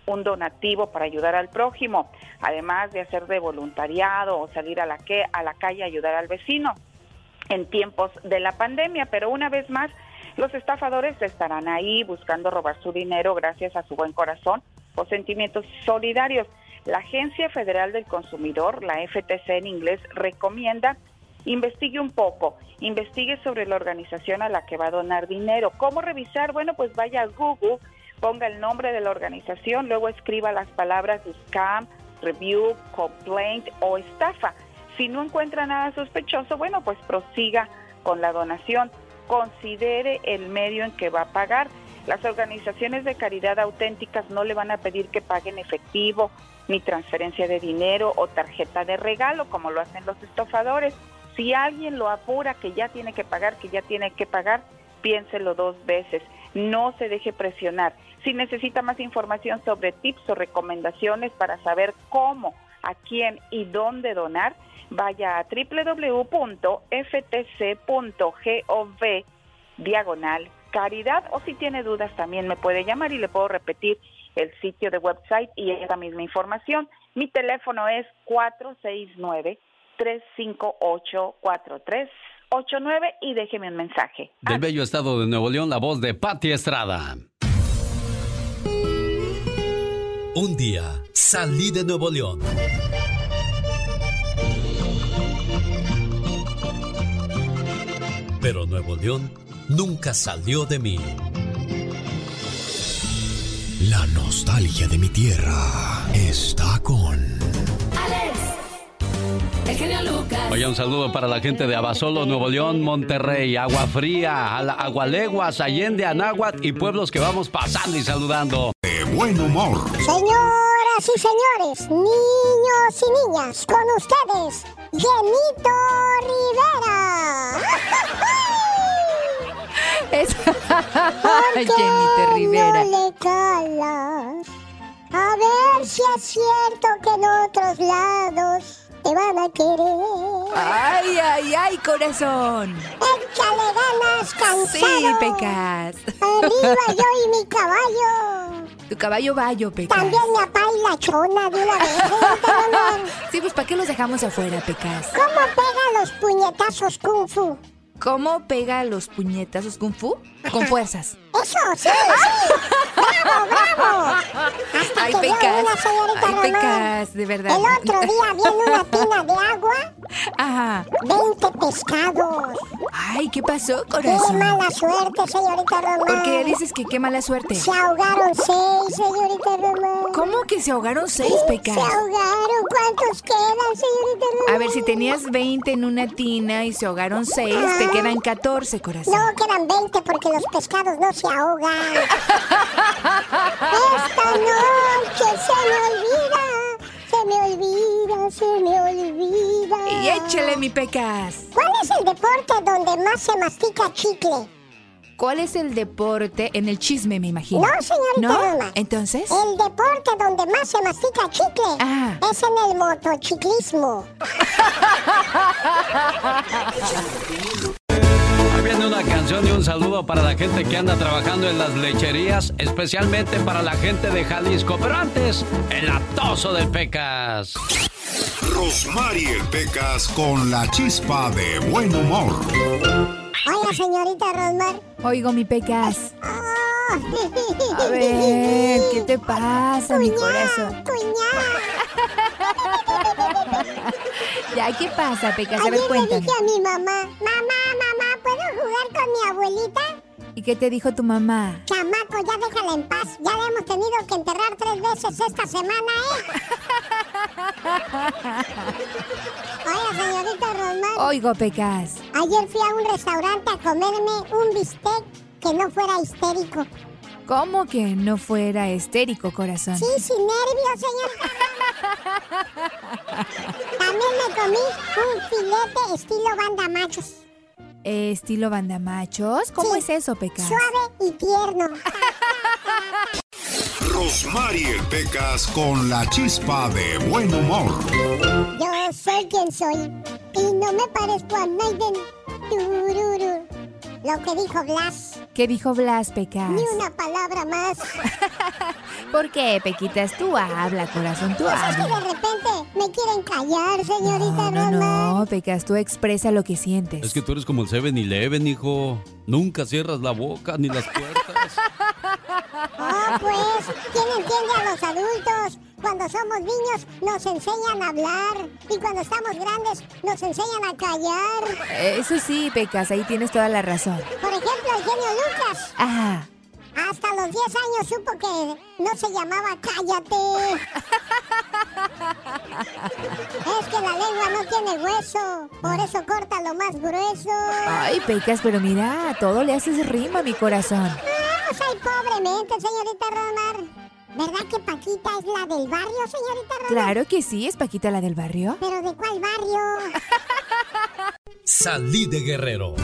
un donativo para ayudar al prójimo, además de hacer de voluntariado o salir a la, que, a la calle a ayudar al vecino en tiempos de la pandemia. Pero una vez más, los estafadores estarán ahí buscando robar su dinero gracias a su buen corazón o sentimientos solidarios. La Agencia Federal del Consumidor, la FTC en inglés, recomienda investigue un poco, investigue sobre la organización a la que va a donar dinero. ¿Cómo revisar? Bueno, pues vaya a Google, ponga el nombre de la organización, luego escriba las palabras scam, review, complaint o estafa. Si no encuentra nada sospechoso, bueno, pues prosiga con la donación. Considere el medio en que va a pagar. Las organizaciones de caridad auténticas no le van a pedir que paguen efectivo, ni transferencia de dinero o tarjeta de regalo, como lo hacen los estafadores. Si alguien lo apura que ya tiene que pagar, que ya tiene que pagar, piénselo dos veces. No se deje presionar. Si necesita más información sobre tips o recomendaciones para saber cómo, a quién y dónde donar, vaya a www.ftc.gov diagonal caridad o si tiene dudas también me puede llamar y le puedo repetir el sitio de website y esa misma información. Mi teléfono es 469 358-4389 y déjeme un mensaje. Del bello estado de Nuevo León, la voz de Patti Estrada. Un día salí de Nuevo León. Pero Nuevo León nunca salió de mí. La nostalgia de mi tierra está con Oye, un saludo para la gente de Abasolo, Nuevo León, Monterrey, Agua Fría, Agualeguas, Allende, Anáhuac y pueblos que vamos pasando y saludando. De buen humor. Señoras y señores, niños y niñas, con ustedes, Genito Rivera. Es... Genito Rivera. No le calas? A ver si es cierto que en otros lados te van a querer. Ay, ay, ay, corazón. Échale ganas, cansado. Sí, Pecas. Arriba yo y mi caballo. Tu caballo bayo, Pecas. También mi papá y la chona de una vez. Sí, pues ¿para qué los dejamos afuera, Pecas? ¿Cómo pega los puñetazos kung fu? ¿Cómo pega los puñetazos kung fu? Con fuerzas. Eso, sí, sí. ¡Bravo, bravo! Hasta Ay, que Pecas. una señorita Ay, Román. Pecas, de verdad. El otro día vi en una tina de agua Ajá. 20 pescados. Ay, ¿qué pasó, ¡Qué corazón? mala suerte, señorita Román! ¿Por qué dices que qué mala suerte? Se ahogaron seis, señorita Román. ¿Cómo que se ahogaron seis, Pecas? Se ahogaron. ¿Cuántos quedan, señorita Román? A ver, si tenías 20 en una tina y se ahogaron 6, te quedan 14, corazón. No, quedan 20 porque los pescados no se ahogan. Esta noche se me olvida, se me olvida, se me olvida. Y échale, mi Pecas. ¿Cuál es el deporte donde más se mastica chicle? ¿Cuál es el deporte en el chisme, me imagino? No, señorita. Entonces. El deporte donde más se mastica chicle Ah. es en el motociclismo. Viene una canción y un saludo para la gente que anda trabajando en las lecherías, especialmente para la gente de Jalisco. Pero antes, el atoso del Pecas. Rosmarie Pecas con la chispa de buen humor. Oiga, señorita Rosmar. Oigo, mi Pecas. Ah. A ver, ¿qué te pasa, mi corazón? Ya, ¿qué pasa, Pecas? A ver, Ayer le cuéntame. dije a mi mamá, mamá, ¿puedo jugar con mi abuelita? ¿Y qué te dijo tu mamá? Chamaco, ya déjala en paz. Ya la hemos tenido que enterrar tres veces esta semana, ¿eh? Oiga, señorita Rosmar. Oigo, Pecas. Ayer fui a un restaurante a comerme un bistec que no fuera histérico. ¿Cómo que no fuera estérico, corazón? Sí, sin nervios, señor. También me comí un filete estilo banda machos. Eh, ¿Estilo bandamachos? ¿Cómo Sí. es eso, Pecas? Suave y tierno. Rosmarie Pecas con la chispa de buen humor. Yo soy quien soy y no me parezco a Naiden. Tururú. Lo que dijo Blas, ¿Qué dijo Blas, Pecas? ni una palabra más. ¿Por qué, Pequitas? Tú habla, corazón, tú Pues es que habla. de repente me quieren callar, señorita No, no, no, Pecas, tú expresa lo que sientes. Es que tú eres como el 7-Eleven, hijo. Nunca cierras la boca ni las puertas. Oh, pues, ¿quién entiende a los adultos? Cuando somos niños nos enseñan a hablar y cuando estamos grandes nos enseñan a callar. Eso sí, Pecas, ahí tienes toda la razón. Por ejemplo, el genio Lucas. Ajá. Hasta los 10 años supo que no se llamaba cállate. Es que la lengua no tiene hueso, por eso corta lo más grueso. Ay, Pecas, pero mira, a todo le haces rima, mi corazón. Ahí pobremente, señorita Romar. ¿Verdad que Paquita es la del barrio, señorita Romar? Claro que sí, es Paquita la del barrio. ¿Pero de cuál barrio? Salí de Guerrero.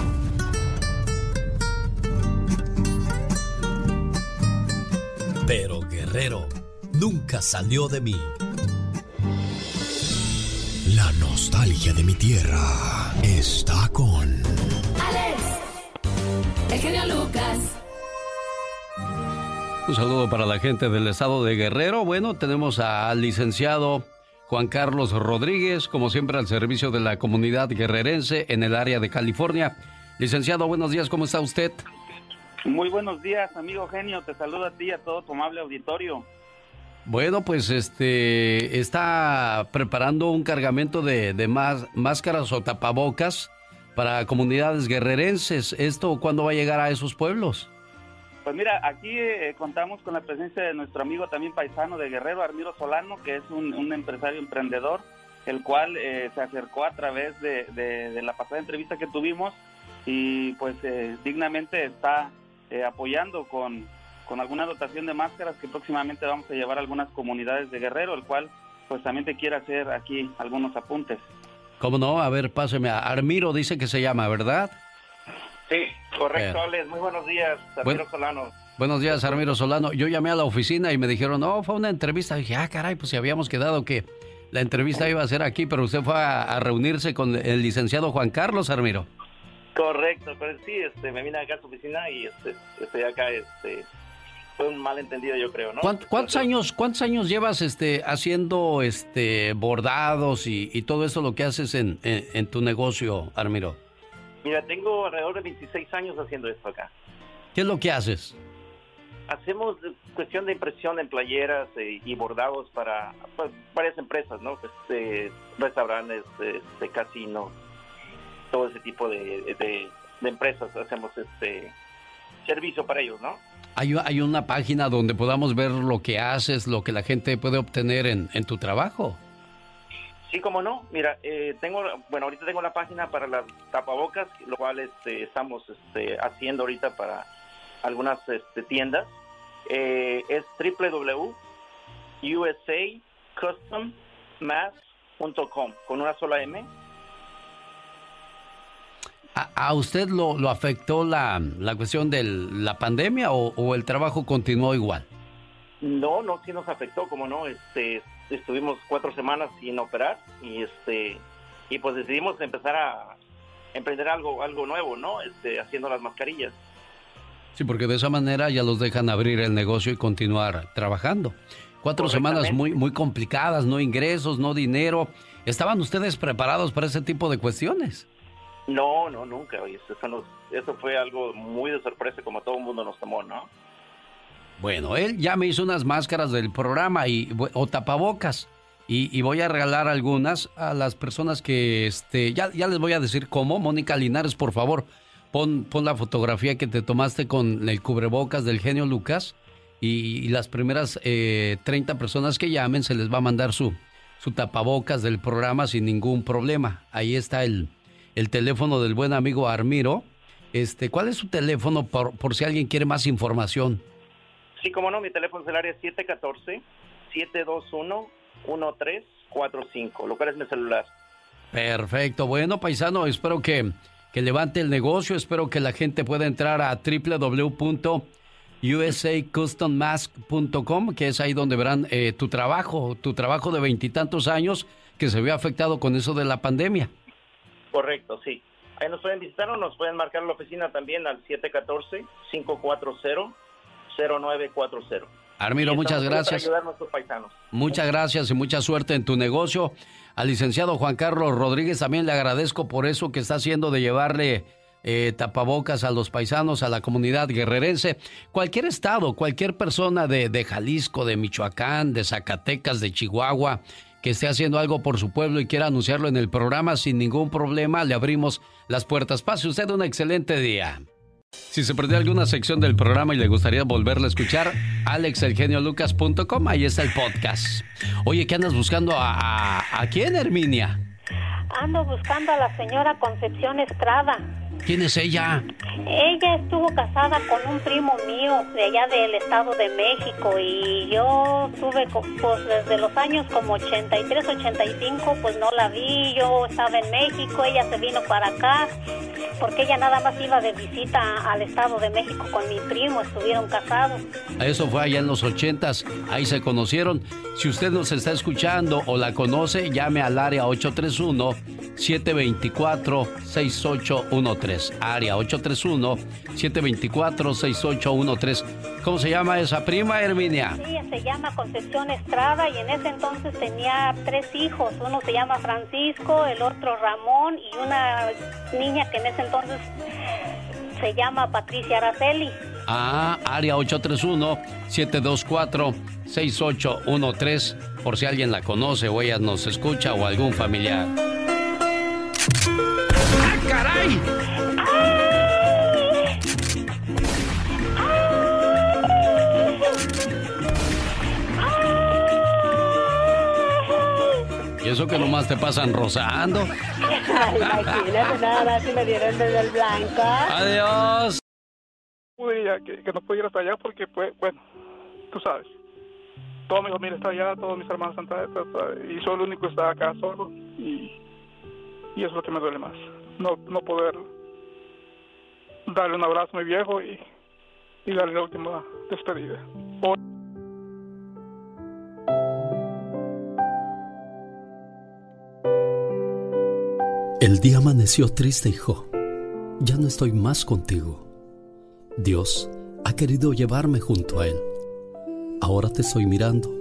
Pero Guerrero nunca salió de mí. La nostalgia de mi tierra está con... Alex, el genio Lucas. Un saludo para la gente del estado de Guerrero. Bueno, tenemos al licenciado Juan Carlos Rodríguez, como siempre al servicio de la comunidad guerrerense en el área de California. Licenciado, buenos días, ¿cómo está usted? Muy buenos días, amigo genio. Te saludo a ti y a todo tu amable auditorio. Bueno, pues este está preparando un cargamento de, de más, máscaras o tapabocas para comunidades guerrerenses. ¿Esto cuándo va a llegar a esos pueblos? Pues mira, aquí eh, contamos con la presencia de nuestro amigo también paisano de Guerrero, Armiro Solano, que es un, empresario emprendedor, el cual eh, se acercó a través de, la pasada entrevista que tuvimos y pues eh, dignamente está eh, apoyando con, alguna dotación de máscaras que próximamente vamos a llevar a algunas comunidades de Guerrero, el cual pues también te quiere hacer aquí algunos apuntes. ¿Cómo no? A ver, páseme Armiro, dice que se llama, ¿verdad? Sí, correcto. Alex. Muy buenos días, Armiro. Solano. Buenos días, Armiro Solano. Yo llamé a la oficina y me dijeron, no, fue una entrevista. dije, ah, caray, pues si habíamos quedado que la entrevista iba a ser aquí, pero usted fue a, reunirse con el licenciado Juan Carlos Armiro. Correcto, pero sí, este, me vine acá a su oficina y este, estoy acá, este, fue un malentendido yo creo, ¿no? ¿Cuántos, años, cuántos años llevas, este, haciendo, este, bordados y, todo eso lo que haces en, en, tu negocio, Armiro? Mira, tengo alrededor de 26 años haciendo esto acá. ¿Qué es lo que haces? Hacemos cuestión de impresión en playeras eh, y bordados para pues, varias empresas, ¿no? Este, restaurantes, este, casinos, todo ese tipo de, empresas hacemos este servicio para ellos, ¿no? ¿Hay, ¿Hay una página donde podamos ver lo que haces, lo que la gente puede obtener en, en tu trabajo? Sí, como no. Mira, eh, tengo, bueno, ahorita tengo la página para las tapabocas, lo cual este, estamos este, haciendo ahorita para algunas este, tiendas. Eh, es www.usacustommass.com con una sola M ¿A, usted lo, lo afectó la, la, cuestión de la pandemia o, el trabajo continuó igual? No, no, sí nos afectó, como no, este, estuvimos cuatro semanas sin operar y este, y pues decidimos empezar a emprender algo, algo nuevo, ¿no? Este, haciendo las mascarillas. Sí, porque de esa manera ya los dejan abrir el negocio y continuar trabajando. Cuatro semanas muy, muy complicadas, no ingresos, no dinero. ¿Estaban ustedes preparados para ese tipo de cuestiones? No, no, nunca. Eso, fue algo muy de sorpresa como todo el mundo nos tomó, ¿no? Bueno, él ya me hizo unas máscaras del programa y, o tapabocas. Y, voy a regalar algunas a las personas que, este, ya, ya les voy a decir cómo. Mónica Linares, por favor, pon, pon la fotografía que te tomaste con el cubrebocas del genio Lucas. Y, las primeras eh, 30 personas que llamen se les va a mandar su, su tapabocas del programa sin ningún problema. Ahí está el, el teléfono del buen amigo Armiro. Este, ¿Cuál es su teléfono por, por si alguien quiere más información? Sí, como no, mi teléfono es el área 714-721-1345, lo cual es mi celular. Perfecto, bueno, paisano, espero que, que levante el negocio, espero que la gente pueda entrar a www.usacustommask.com, que es ahí donde verán eh, tu trabajo, tu trabajo de veintitantos años que se vio afectado con eso de la pandemia. Correcto, sí. Ahí nos pueden visitar o nos pueden marcar la oficina también al 714-540-0940. Armiro, muchas gracias. Muchas gracias y mucha suerte en tu negocio. Al licenciado Juan Carlos Rodríguez también le agradezco por eso que está haciendo de llevarle eh, tapabocas a los paisanos, a la comunidad guerrerense. Cualquier estado, cualquier persona de, de Jalisco, de Michoacán, de Zacatecas, de Chihuahua, que esté haciendo algo por su pueblo y quiera anunciarlo en el programa sin ningún problema, le abrimos las puertas. Pase usted un excelente día. Si se perdió alguna sección del programa y le gustaría volverla a escuchar, alexelgeniolucas.com, ahí está el podcast. Oye, ¿qué andas buscando a, a, a quién, Herminia? Ando buscando a la señora Concepción Estrada. ¿Quién es ella? Ella estuvo casada con un primo mío de allá del Estado de México y yo tuve pues desde los años como 83, 85, pues no la vi, yo estaba en México, ella se vino para acá porque ella nada más iba de visita al Estado de México con mi primo, estuvieron casados. Eso fue allá en los 80 ahí se conocieron. Si usted nos está escuchando o la conoce, llame al área 831 724 6813 área 831-724-6813. ¿Cómo se llama esa prima, Herminia? Sí, se llama Concepción Estrada y en ese entonces tenía tres hijos. Uno se llama Francisco, el otro Ramón y una niña que en ese entonces se llama Patricia Araceli. Ah, área 831-724-6813, por si alguien la conoce o ella nos escucha o algún familiar. ¡Ah, caray! Y eso que nomás te pasan rozando. Imagínate nada más si me dieron desde el blanco. Adiós. Que, que no pude ir hasta allá porque, pues, bueno, tú sabes. Toda mi familia está allá, todos mis hermanos están allá, y soy el único que está acá solo. Y, y eso es lo que me duele más. No, no poder darle un abrazo a mi viejo y, darle la última despedida. El día amaneció triste, hijo. Ya no estoy más contigo. Dios ha querido llevarme junto a Él. Ahora te estoy mirando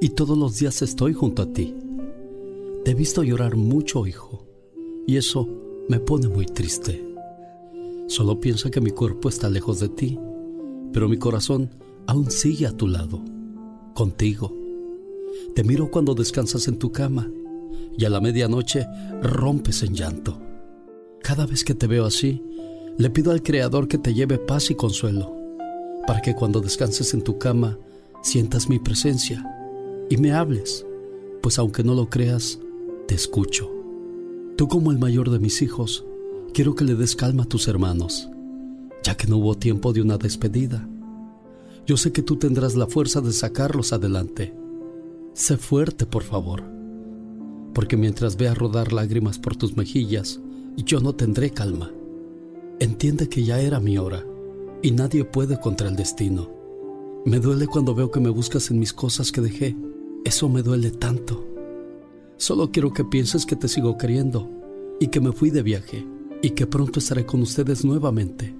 y todos los días estoy junto a ti. Te he visto llorar mucho, hijo, y eso me pone muy triste. Solo piensa que mi cuerpo está lejos de ti, pero mi corazón aún sigue a tu lado, contigo. Te miro cuando descansas en tu cama y a la medianoche rompes en llanto. Cada vez que te veo así, le pido al Creador que te lleve paz y consuelo, para que cuando descanses en tu cama sientas mi presencia y me hables, pues aunque no lo creas, te escucho. Tú como el mayor de mis hijos, quiero que le des calma a tus hermanos, ya que no hubo tiempo de una despedida. Yo sé que tú tendrás la fuerza de sacarlos adelante. Sé fuerte, por favor porque mientras vea rodar lágrimas por tus mejillas, yo no tendré calma. Entiende que ya era mi hora y nadie puede contra el destino. Me duele cuando veo que me buscas en mis cosas que dejé. Eso me duele tanto. Solo quiero que pienses que te sigo queriendo y que me fui de viaje y que pronto estaré con ustedes nuevamente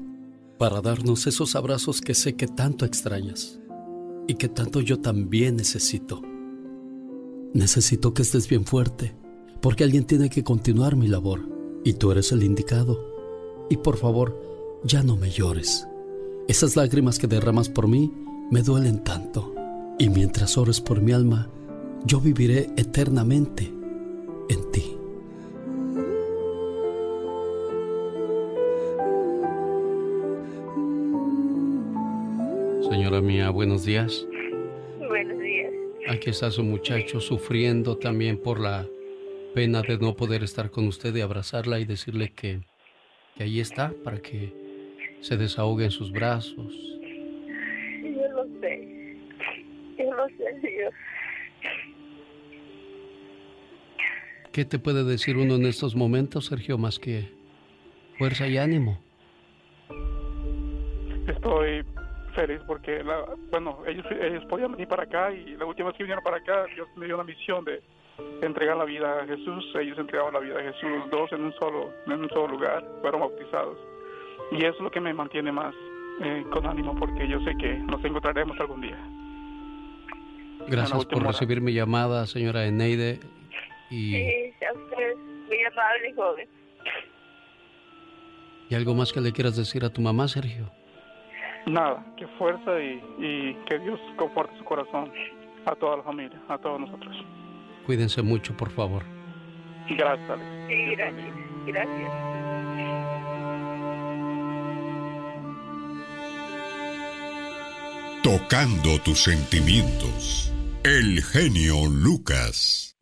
para darnos esos abrazos que sé que tanto extrañas y que tanto yo también necesito. Necesito que estés bien fuerte, porque alguien tiene que continuar mi labor, y tú eres el indicado. Y por favor, ya no me llores. Esas lágrimas que derramas por mí me duelen tanto. Y mientras ores por mi alma, yo viviré eternamente en ti. Señora mía, buenos días. Aquí está su muchacho sufriendo también por la pena de no poder estar con usted y abrazarla y decirle que, que ahí está para que se desahogue en sus brazos. Yo lo sé. Yo lo sé, Dios. ¿Qué te puede decir uno en estos momentos, Sergio, más que fuerza y ánimo? Estoy feliz porque, la, bueno, ellos, ellos podían venir para acá y la última vez que vinieron para acá, Dios me dio una misión de entregar la vida a Jesús. Ellos entregaron la vida a Jesús, dos en un solo, en un solo lugar, fueron bautizados. Y eso es lo que me mantiene más eh, con ánimo porque yo sé que nos encontraremos algún día. Gracias por recibir mi llamada, señora Eneide. Y... Sí, a usted, muy amable, joven. ¿Y algo más que le quieras decir a tu mamá, Sergio? Nada, que fuerza y, y que Dios conforte su corazón a toda la familia, a todos nosotros. Cuídense mucho, por favor. Gracias, Alex. Sí, gracias. Gracias. Tocando tus sentimientos. El genio Lucas.